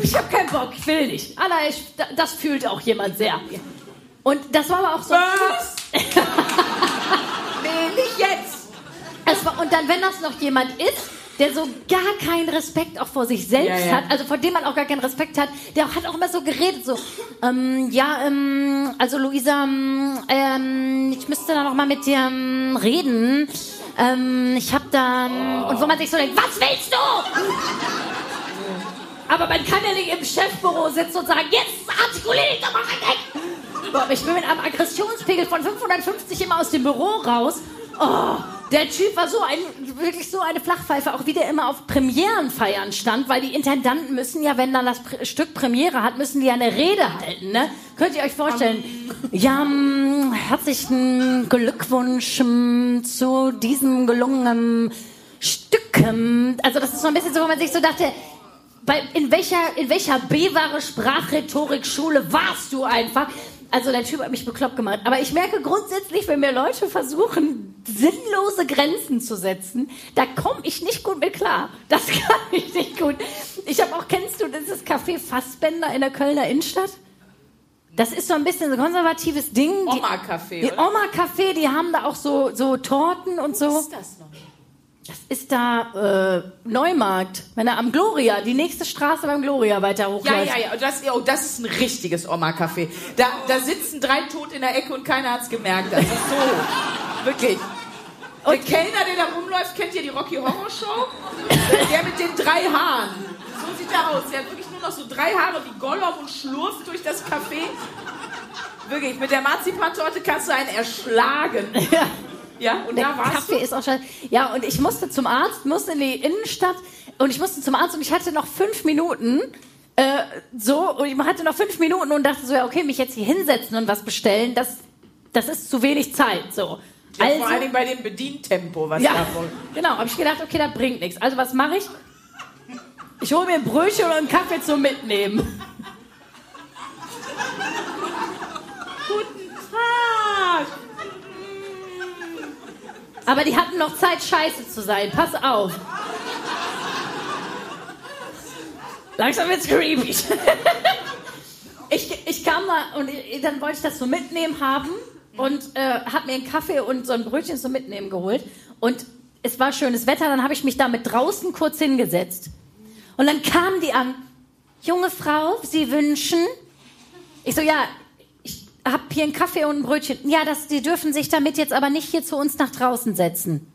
ich hab keinen Bock, ich will nicht. Alter, ich, das fühlt auch jemand sehr. Und das war aber auch so. Was? Das war, und dann, wenn das noch jemand ist, der so gar keinen Respekt auch vor sich selbst Ja, ja. hat, also vor dem man auch gar keinen Respekt hat, der hat auch immer so geredet, so, ähm, ja, ähm, also Luisa, ähm, ähm, ich müsste da noch mal mit dir ähm, reden. Ähm, ich hab da, ähm, und wo man sich so denkt, was willst du? Aber man kann ja nicht im Chefbüro sitzen und sagen, jetzt artikuliere dich doch mal weg. Ich bin mit einem Aggressionspegel von 550 immer aus dem Büro raus. Oh, der Typ war so ein, wirklich so eine Flachpfeife, auch wie der immer auf Premierenfeiern stand, weil die Intendanten müssen ja, wenn dann das Pr Stück Premiere hat, müssen die ja eine Rede halten, ne? Könnt ihr euch vorstellen? Ja, herzlichen Glückwunsch mm, zu diesem gelungenen Stück. Also das ist so ein bisschen so, wo man sich so dachte, bei, in welcher, in welcher B-wahre Sprachrhetorik-Schule warst du einfach? Also der Typ hat mich bekloppt gemacht. Aber ich merke grundsätzlich, wenn mir Leute versuchen, sinnlose Grenzen zu setzen, da komme ich nicht gut mit klar. Das kann ich nicht gut. Ich habe auch, kennst du dieses Café Fassbender in der Kölner Innenstadt? Das ist so ein bisschen ein konservatives Ding. Die- Oma-Café, Die? Oma-Café, die haben da auch so, so Torten und so. Was ist das noch? Das ist da äh, Neumarkt, wenn er am Gloria, die nächste Straße beim Gloria weiter Ja, hochläuft. ja, ja. Und das, oh, das ist ein richtiges Oma-Café. Da, da sitzen drei tot in der Ecke und keiner hat's gemerkt. Das ist so. Wirklich. Der Kellner, der da rumläuft, kennt ihr die Rocky Horror Show? Der mit den drei Haaren. So sieht er aus. Der hat wirklich nur noch so drei Haare wie Gollum und schlurft durch das Café. Wirklich, mit der Marzipantorte kannst du einen erschlagen. Ja. Ja, und Der da warst Kaffee du. ist auch schon. Ja, und ich musste zum Arzt, musste in die Innenstadt und ich musste zum Arzt und ich hatte noch fünf Minuten. Äh, so, und ich hatte noch fünf Minuten und dachte so, ja, okay, mich jetzt hier hinsetzen und was bestellen, das, das ist zu wenig Zeit. So. Ja, also, vor allen Dingen bei dem Bedientempo, was ja, da wohl. genau, habe ich gedacht, okay, das bringt nichts. Also was mache ich? Ich hole mir ein Brötchen und einen Kaffee zum Mitnehmen. Tag. Aber die hatten noch Zeit, scheiße zu sein. Pass auf. Langsam wird's creepy. ich, ich kam da und ich, dann wollte ich das so mitnehmen haben und äh, hab mir einen Kaffee und so ein Brötchen zum Mitnehmen geholt. Und es war schönes Wetter, dann habe ich mich da mit draußen kurz hingesetzt. Und dann kamen die an. Junge Frau, Sie wünschen? Ich so, ja, hab hier einen Kaffee und ein Brötchen. Ja, das, die dürfen sich damit jetzt aber nicht hier zu uns nach draußen setzen.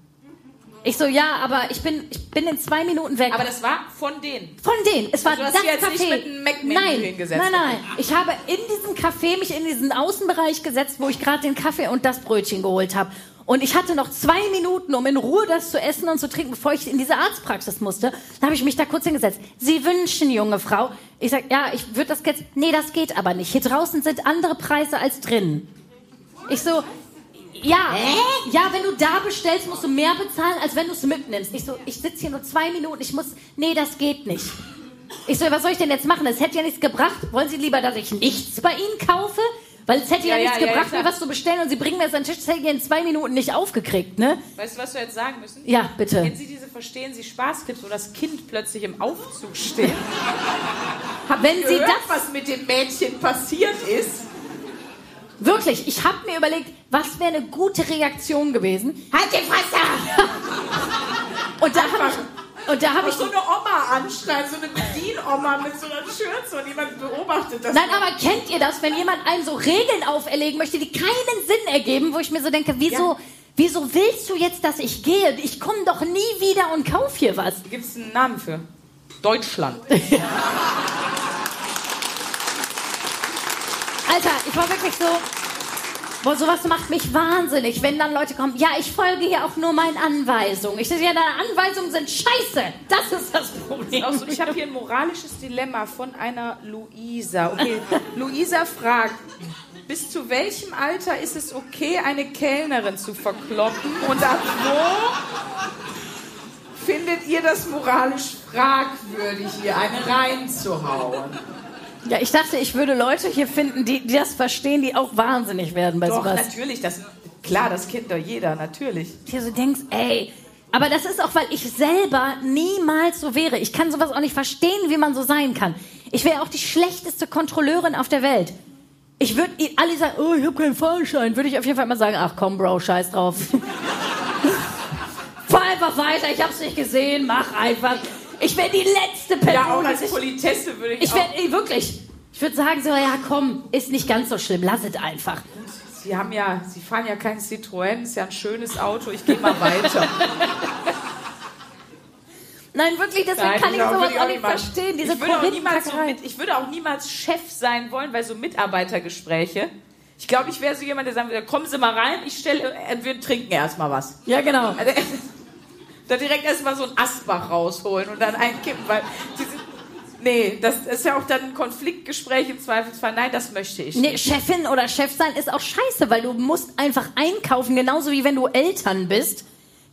Ich so, ja, aber ich bin, ich bin in zwei Minuten weg. Aber das war von denen. Von denen. Es war Also du hast das jetzt Café. nicht mit einem Mac-Menü nein, hingesetzt. nein, nein. Ich habe in diesem Café mich in diesen Außenbereich gesetzt, wo ich gerade den Kaffee und das Brötchen geholt habe. Und ich hatte noch zwei Minuten, um in Ruhe das zu essen und zu trinken, bevor ich in diese Arztpraxis musste. Dann habe ich mich da kurz hingesetzt. Sie wünschen, junge Frau. Ich sag, ja, ich würde das jetzt. Nee, das geht aber nicht. Hier draußen sind andere Preise als drinnen. Ich so, ja, ja, wenn du da bestellst, musst du mehr bezahlen, als wenn du es mitnimmst. Ich so, ich sitze hier nur zwei Minuten, ich muss, nee, das geht nicht. Ich so, was soll ich denn jetzt machen? Es hätte ja nichts gebracht. Wollen Sie lieber, dass ich nichts bei Ihnen kaufe? Weil es hätte ja, Ja, nichts ja, gebracht, ja, mir was zu bestellen und Sie bringen mir das an den Tisch. Das hätte ich in zwei Minuten nicht aufgekriegt, ne? Weißt du, was wir jetzt sagen müssen? Ja, bitte. Kennen Sie diese Verstehen Sie Spaßclips, wo das Kind plötzlich im Aufzug steht? Wenn Sie Gehört, das was mit dem Mädchen passiert ist? wirklich, ich habe mir überlegt, was wäre eine gute Reaktion gewesen? Halt die Fresse! und da habe ich, und da habe ich so eine Oma anschreien, so eine Bedienoma mit so einer Schürze und jemand beobachtet das. Nein, aber kennt ihr das, wenn jemand einem so Regeln auferlegen möchte, die keinen Sinn ergeben, wo ich mir so denke, wieso, Ja. wieso willst du jetzt, dass ich gehe? Ich komme doch nie wieder und kauf hier was. Gibt es einen Namen für? Deutschland. Alter, ich war wirklich so, boah, sowas macht mich wahnsinnig, wenn dann Leute kommen, ja, ich folge hier auch nur meinen Anweisungen. Ich sage, ja, deine Anweisungen sind scheiße. Das ist das Problem. Auch so, ich habe hier ein moralisches Dilemma von einer Luisa. Okay, Luisa fragt, bis zu welchem Alter ist es okay, eine Kellnerin zu verkloppen? Und ab wo findet ihr das moralisch fragwürdig, hier eine reinzuhauen? Ja, ich dachte, ich würde Leute hier finden, die, die das verstehen, die auch wahnsinnig werden bei Doch, sowas. natürlich, das, klar, das kennt doch jeder, natürlich. dir so denkst, ey, aber das ist auch, weil ich selber niemals so wäre. Ich kann sowas auch nicht verstehen, wie man so sein kann. Ich wäre auch die schlechteste Kontrolleurin auf der Welt. Ich würde alle sagen, oh, ich habe keinen Fahrschein. Würde ich auf jeden Fall mal sagen, ach komm, Bro, scheiß drauf. Fahr einfach weiter, ich hab's nicht gesehen, mach einfach. Ich wäre die letzte Person, Ja, auch als Politesse würde ich, Ich werde wirklich. Ich würde sagen so, ja komm, ist nicht ganz so schlimm, lass es einfach. Sie haben ja, Sie fahren ja kein Citroën, ist ja ein schönes Auto, ich gehe mal weiter. Nein, wirklich, deswegen Nein, kann ich auch- sowas auch nicht verstehen. Diese ich, würde auch niemals so mit, ich würde auch niemals Chef sein wollen bei so Mitarbeitergespräche. Ich glaube, ich wäre so jemand, der sagen würde, kommen Sie mal rein, ich stelle, wir trinken erstmal was. Ja, genau. Da direkt erstmal so ein Asbach rausholen und dann einkippen, weil diese, nee, das ist ja auch dann ein Konfliktgespräch im Zweifelsfall. Nein, das möchte ich Nee, nicht. Chefin oder Chef sein ist auch scheiße, weil du musst einfach einkaufen, genauso wie wenn du Eltern bist.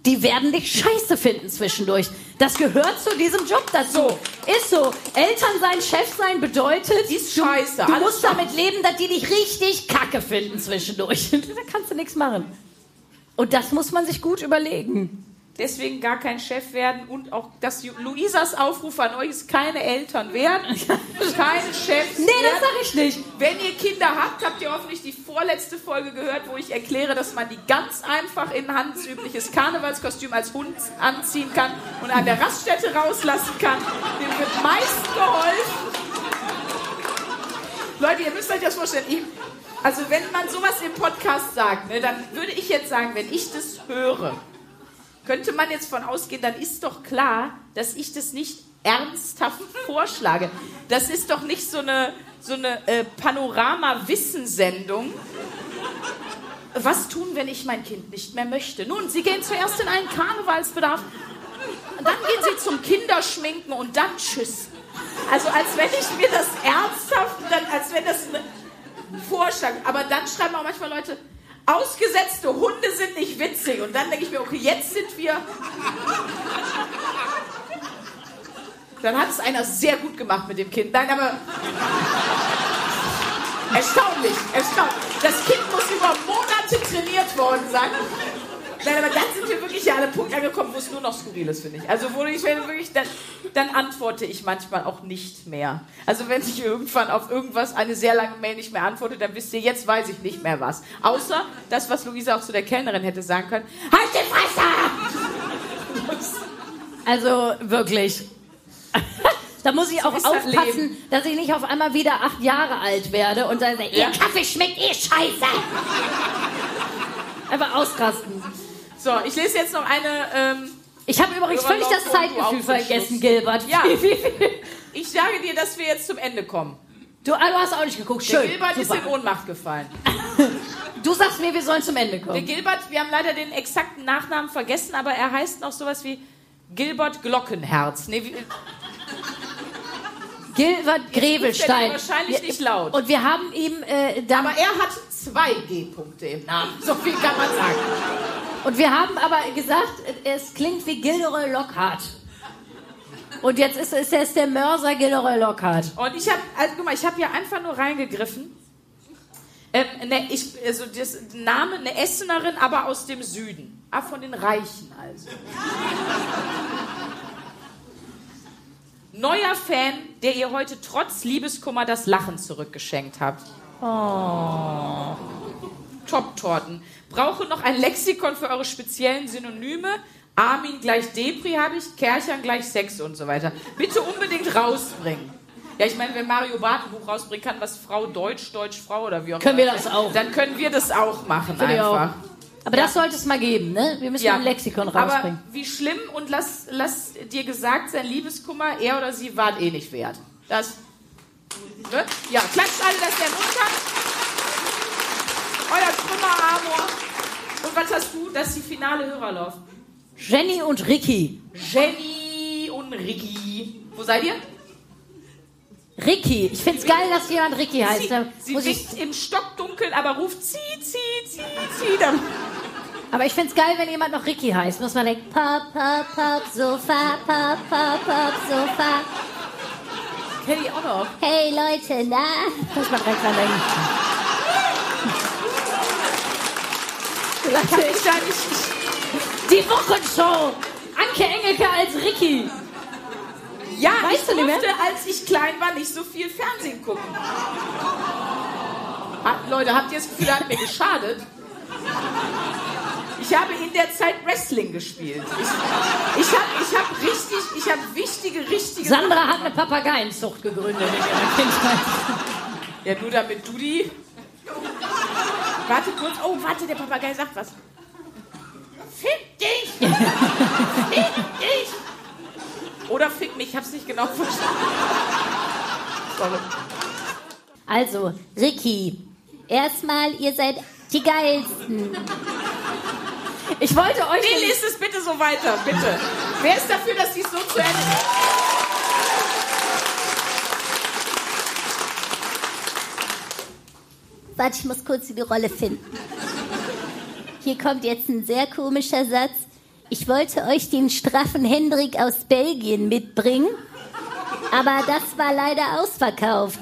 Die werden dich scheiße finden zwischendurch. Das gehört zu diesem Job dazu. Ist so. Eltern sein, Chef sein bedeutet, Ist scheiße. du alles musst damit leben, dass die dich richtig kacke finden zwischendurch. da kannst du nichts machen. Und das muss man sich gut überlegen. Deswegen gar kein Chef werden und auch das Ju- Luisas Aufruf an euch ist keine Eltern werden, keine Chefs Nee, das werden. sag ich nicht. Wenn ihr Kinder habt, habt ihr hoffentlich die vorletzte Folge gehört, wo ich erkläre, dass man die ganz einfach in handelsübliches Karnevalskostüm als Hund anziehen kann und an der Raststätte rauslassen kann. Dem wird meist geholfen. Leute, ihr müsst euch das vorstellen. Ich, also wenn man sowas im Podcast sagt, ne, dann würde ich jetzt sagen, wenn ich das höre, könnte man jetzt von ausgehen, dann ist doch klar, dass ich das nicht ernsthaft vorschlage. Das ist doch nicht so eine, so eine äh, Panorama-Wissensendung. Was tun, wenn ich mein Kind nicht mehr möchte? Nun, Sie gehen zuerst in einen Karnevalsbedarf, dann gehen Sie zum Kinderschminken und dann tschüss. Also als wenn ich mir das ernsthaft, dann, als wenn das ein Vorschlag. Aber dann schreiben auch manchmal Leute, ausgesetzte Hunde sind nicht witzig. Und dann denke ich mir, okay, jetzt sind wir. Dann hat es einer sehr gut gemacht mit dem Kind. Nein, aber. Erstaunlich, erstaunlich. Das Kind muss über Monate trainiert worden sein. Nein, aber dann sind wir wirklich ja an einem Punkt angekommen, wo es nur noch skurril ist, finde ich. Also wo ich wenn wirklich, dann, dann antworte ich manchmal auch nicht mehr. Also wenn ich irgendwann auf irgendwas eine sehr lange Mail nicht mehr antworte, dann wisst ihr, jetzt weiß ich nicht mehr was. Außer das, was Luisa auch zu der Kellnerin hätte sagen können. Halt die Fresse! Also wirklich. Da muss ich auch ist das aufpassen, dass ich nicht auf einmal wieder acht Jahre alt werde und dann sage, ihr Kaffee schmeckt eh scheiße. Einfach ausrasten. So, ich lese jetzt noch eine. Ähm, Ich habe übrigens völlig das Zeitgefühl vergessen. Gilbert. Ja. Ich sage dir, dass wir jetzt zum Ende kommen. Du, ah, du hast auch nicht geguckt. Der Schön. Gilbert ist Super. in Ohnmacht gefallen. Du sagst mir, wir sollen zum Ende Der kommen. Gilbert, wir haben leider den exakten Nachnamen vergessen, aber er heißt noch sowas wie Gilbert Glockenherz. Nee, wie, Gilbert Grevelstein. wahrscheinlich nicht laut. Und wir haben ihm äh, aber er hat zwei G-Punkte im Namen. So viel kann man sagen. Und wir haben aber gesagt, es klingt wie Gilderoy Lockhart. Und jetzt ist, ist es der Mörser Gilderoy Lockhart. Und ich habe, also, guck mal, ich habe hier einfach nur reingegriffen. Ähm, ne, ich, also das Name, eine Essenerin, aber aus dem Süden. Ah, von den Reichen also. Neuer Fan, der ihr heute trotz Liebeskummer das Lachen zurückgeschenkt habt. Oh. Top-Torten. Brauche noch ein Lexikon für eure speziellen Synonyme. Armin gleich Depri habe ich, Kerchern gleich Sex und so weiter. Bitte unbedingt rausbringen. Ja, ich meine, wenn Mario Barth ein Buch rausbringen kann, was Frau Deutsch, Deutsch Frau oder wie auch Können immer. wir das auch. Dann können wir das auch machen auch. einfach. Aber das sollte es mal geben, ne? Wir müssen ein Lexikon rausbringen. Aber wie schlimm und lass, lass dir gesagt sein, Liebeskummer, er oder sie wart eh nicht wert. Das. Ne? Ja, klatscht alle, dass der Mund hat. Euer Trümmer-Amor. Und was hast du? Das ist die finale Hörerlauf. Jenny und Ricky. Jenny und Ricky. Wo seid ihr? Ricky. Ich find's geil, dass jemand Ricky heißt. Sie, sie winkt im Stockdunkeln, aber ruft zieh, zieh, zieh, zieh. Dann aber ich find's geil, wenn jemand noch Ricky heißt. Muss man denken, pop, pop, pop, Sofa, pop, pop, pop, Sofa. kenn ich auch noch. Hey Leute, na? Muss man direkt dran denken. Kann ich da nicht. Die Wochenshow. Anke Engelke als Ricky. Ja, Weißt ich du mehr? als ich klein war, nicht so viel Fernsehen gucken. Hat, Leute, habt ihr das Gefühl, hat mir geschadet? Ich habe in der Zeit Wrestling gespielt. Ich, ich habe ich hab richtig, ich habe wichtige, richtige. Sandra hat eine Papageienzucht gegründet in ihrer Kindheit. Ja, nur damit du die. Warte kurz. Oh, warte, der Papagei sagt was. Fick dich! Fick dich! Oder fick mich, ich hab's nicht genau verstanden. Sorry. Also, Ricky, erstmal, ihr seid die geilsten. Ich wollte euch. Nee, lest es bitte so weiter, bitte. Wer ist dafür, dass dies so zu Ende Warte, ich muss kurz die Rolle finden. Hier kommt jetzt ein sehr komischer Satz. Ich wollte euch den straffen Hendrik aus Belgien mitbringen, aber das war leider ausverkauft.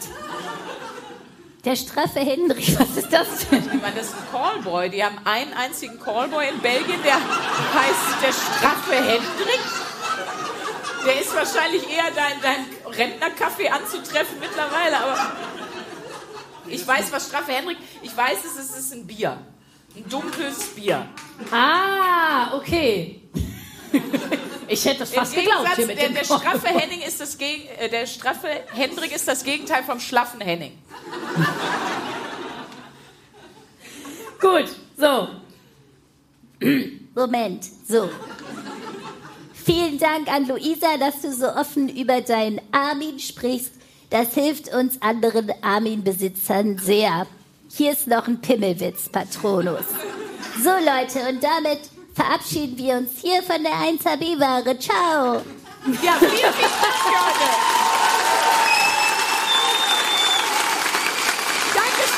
Der straffe Hendrik, was ist das denn? Ich meine, das ist ein Callboy. Die haben einen einzigen Callboy in Belgien, der heißt der straffe Hendrik. Der ist wahrscheinlich eher dein, dein Rentnerkaffee anzutreffen mittlerweile, aber ich weiß, was straffe Hendrik, ich weiß es, es ist ein Bier. Ein dunkles Bier. Ah, okay. Ich hätte das fast geglaubt hier mit der, dem der straffe Henning ist das Geg äh, der straffe Hendrik ist das Gegenteil vom schlaffen Henning. Gut, so. Moment, so. Vielen Dank an Luisa, dass du so offen über deinen Armin sprichst. Das hilft uns anderen Armin-Besitzern sehr. Hier ist noch ein Pimmelwitz, Patronus. So Leute, und damit verabschieden wir uns hier von der 1AB-Ware. Ciao! Ja. Vielen, vielen Dank. Danke. 1A, 1A, bewahre.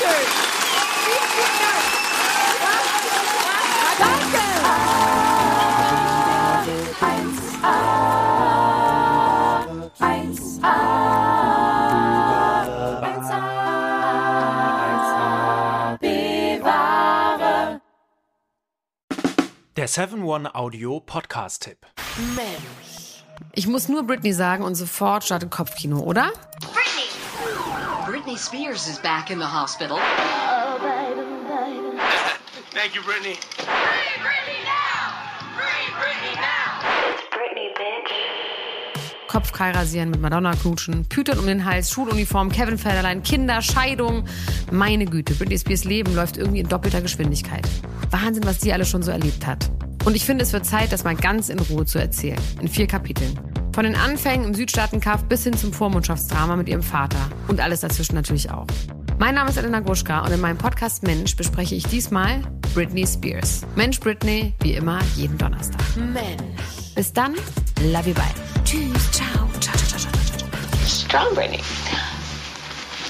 Der 7-One Audio Podcast-Tipp. Ich muss nur Britney sagen und sofort startet Kopfkino, oder? Britney Spears is back in the hospital. Thank you, Brittany. Kopfkeil rasieren, mit Madonna knutschen, Pütern um den Hals, Schuluniform, Kevin Federlein, Kinder, Scheidung. Meine Güte, Britney Spears Leben läuft irgendwie in doppelter Geschwindigkeit. Wahnsinn, was die alles schon so erlebt hat. Und ich finde, es wird Zeit, das mal ganz in Ruhe zu erzählen. In vier Kapiteln. Von den Anfängen im Südstaatenkampf bis hin zum Vormundschaftsdrama mit ihrem Vater. Und alles dazwischen natürlich auch. Mein Name ist Elena Gruschka und in meinem Podcast Mensch bespreche ich diesmal Britney Spears. Mensch Britney, wie immer, jeden Donnerstag. Mensch. Bis dann, love you, bye. Tschüss, ciao, ciao, ciao, ciao, ciao, ciao. Strong Britney.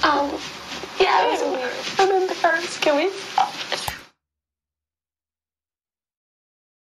Um, yeah, it was weird. I'm embarrassed. Can we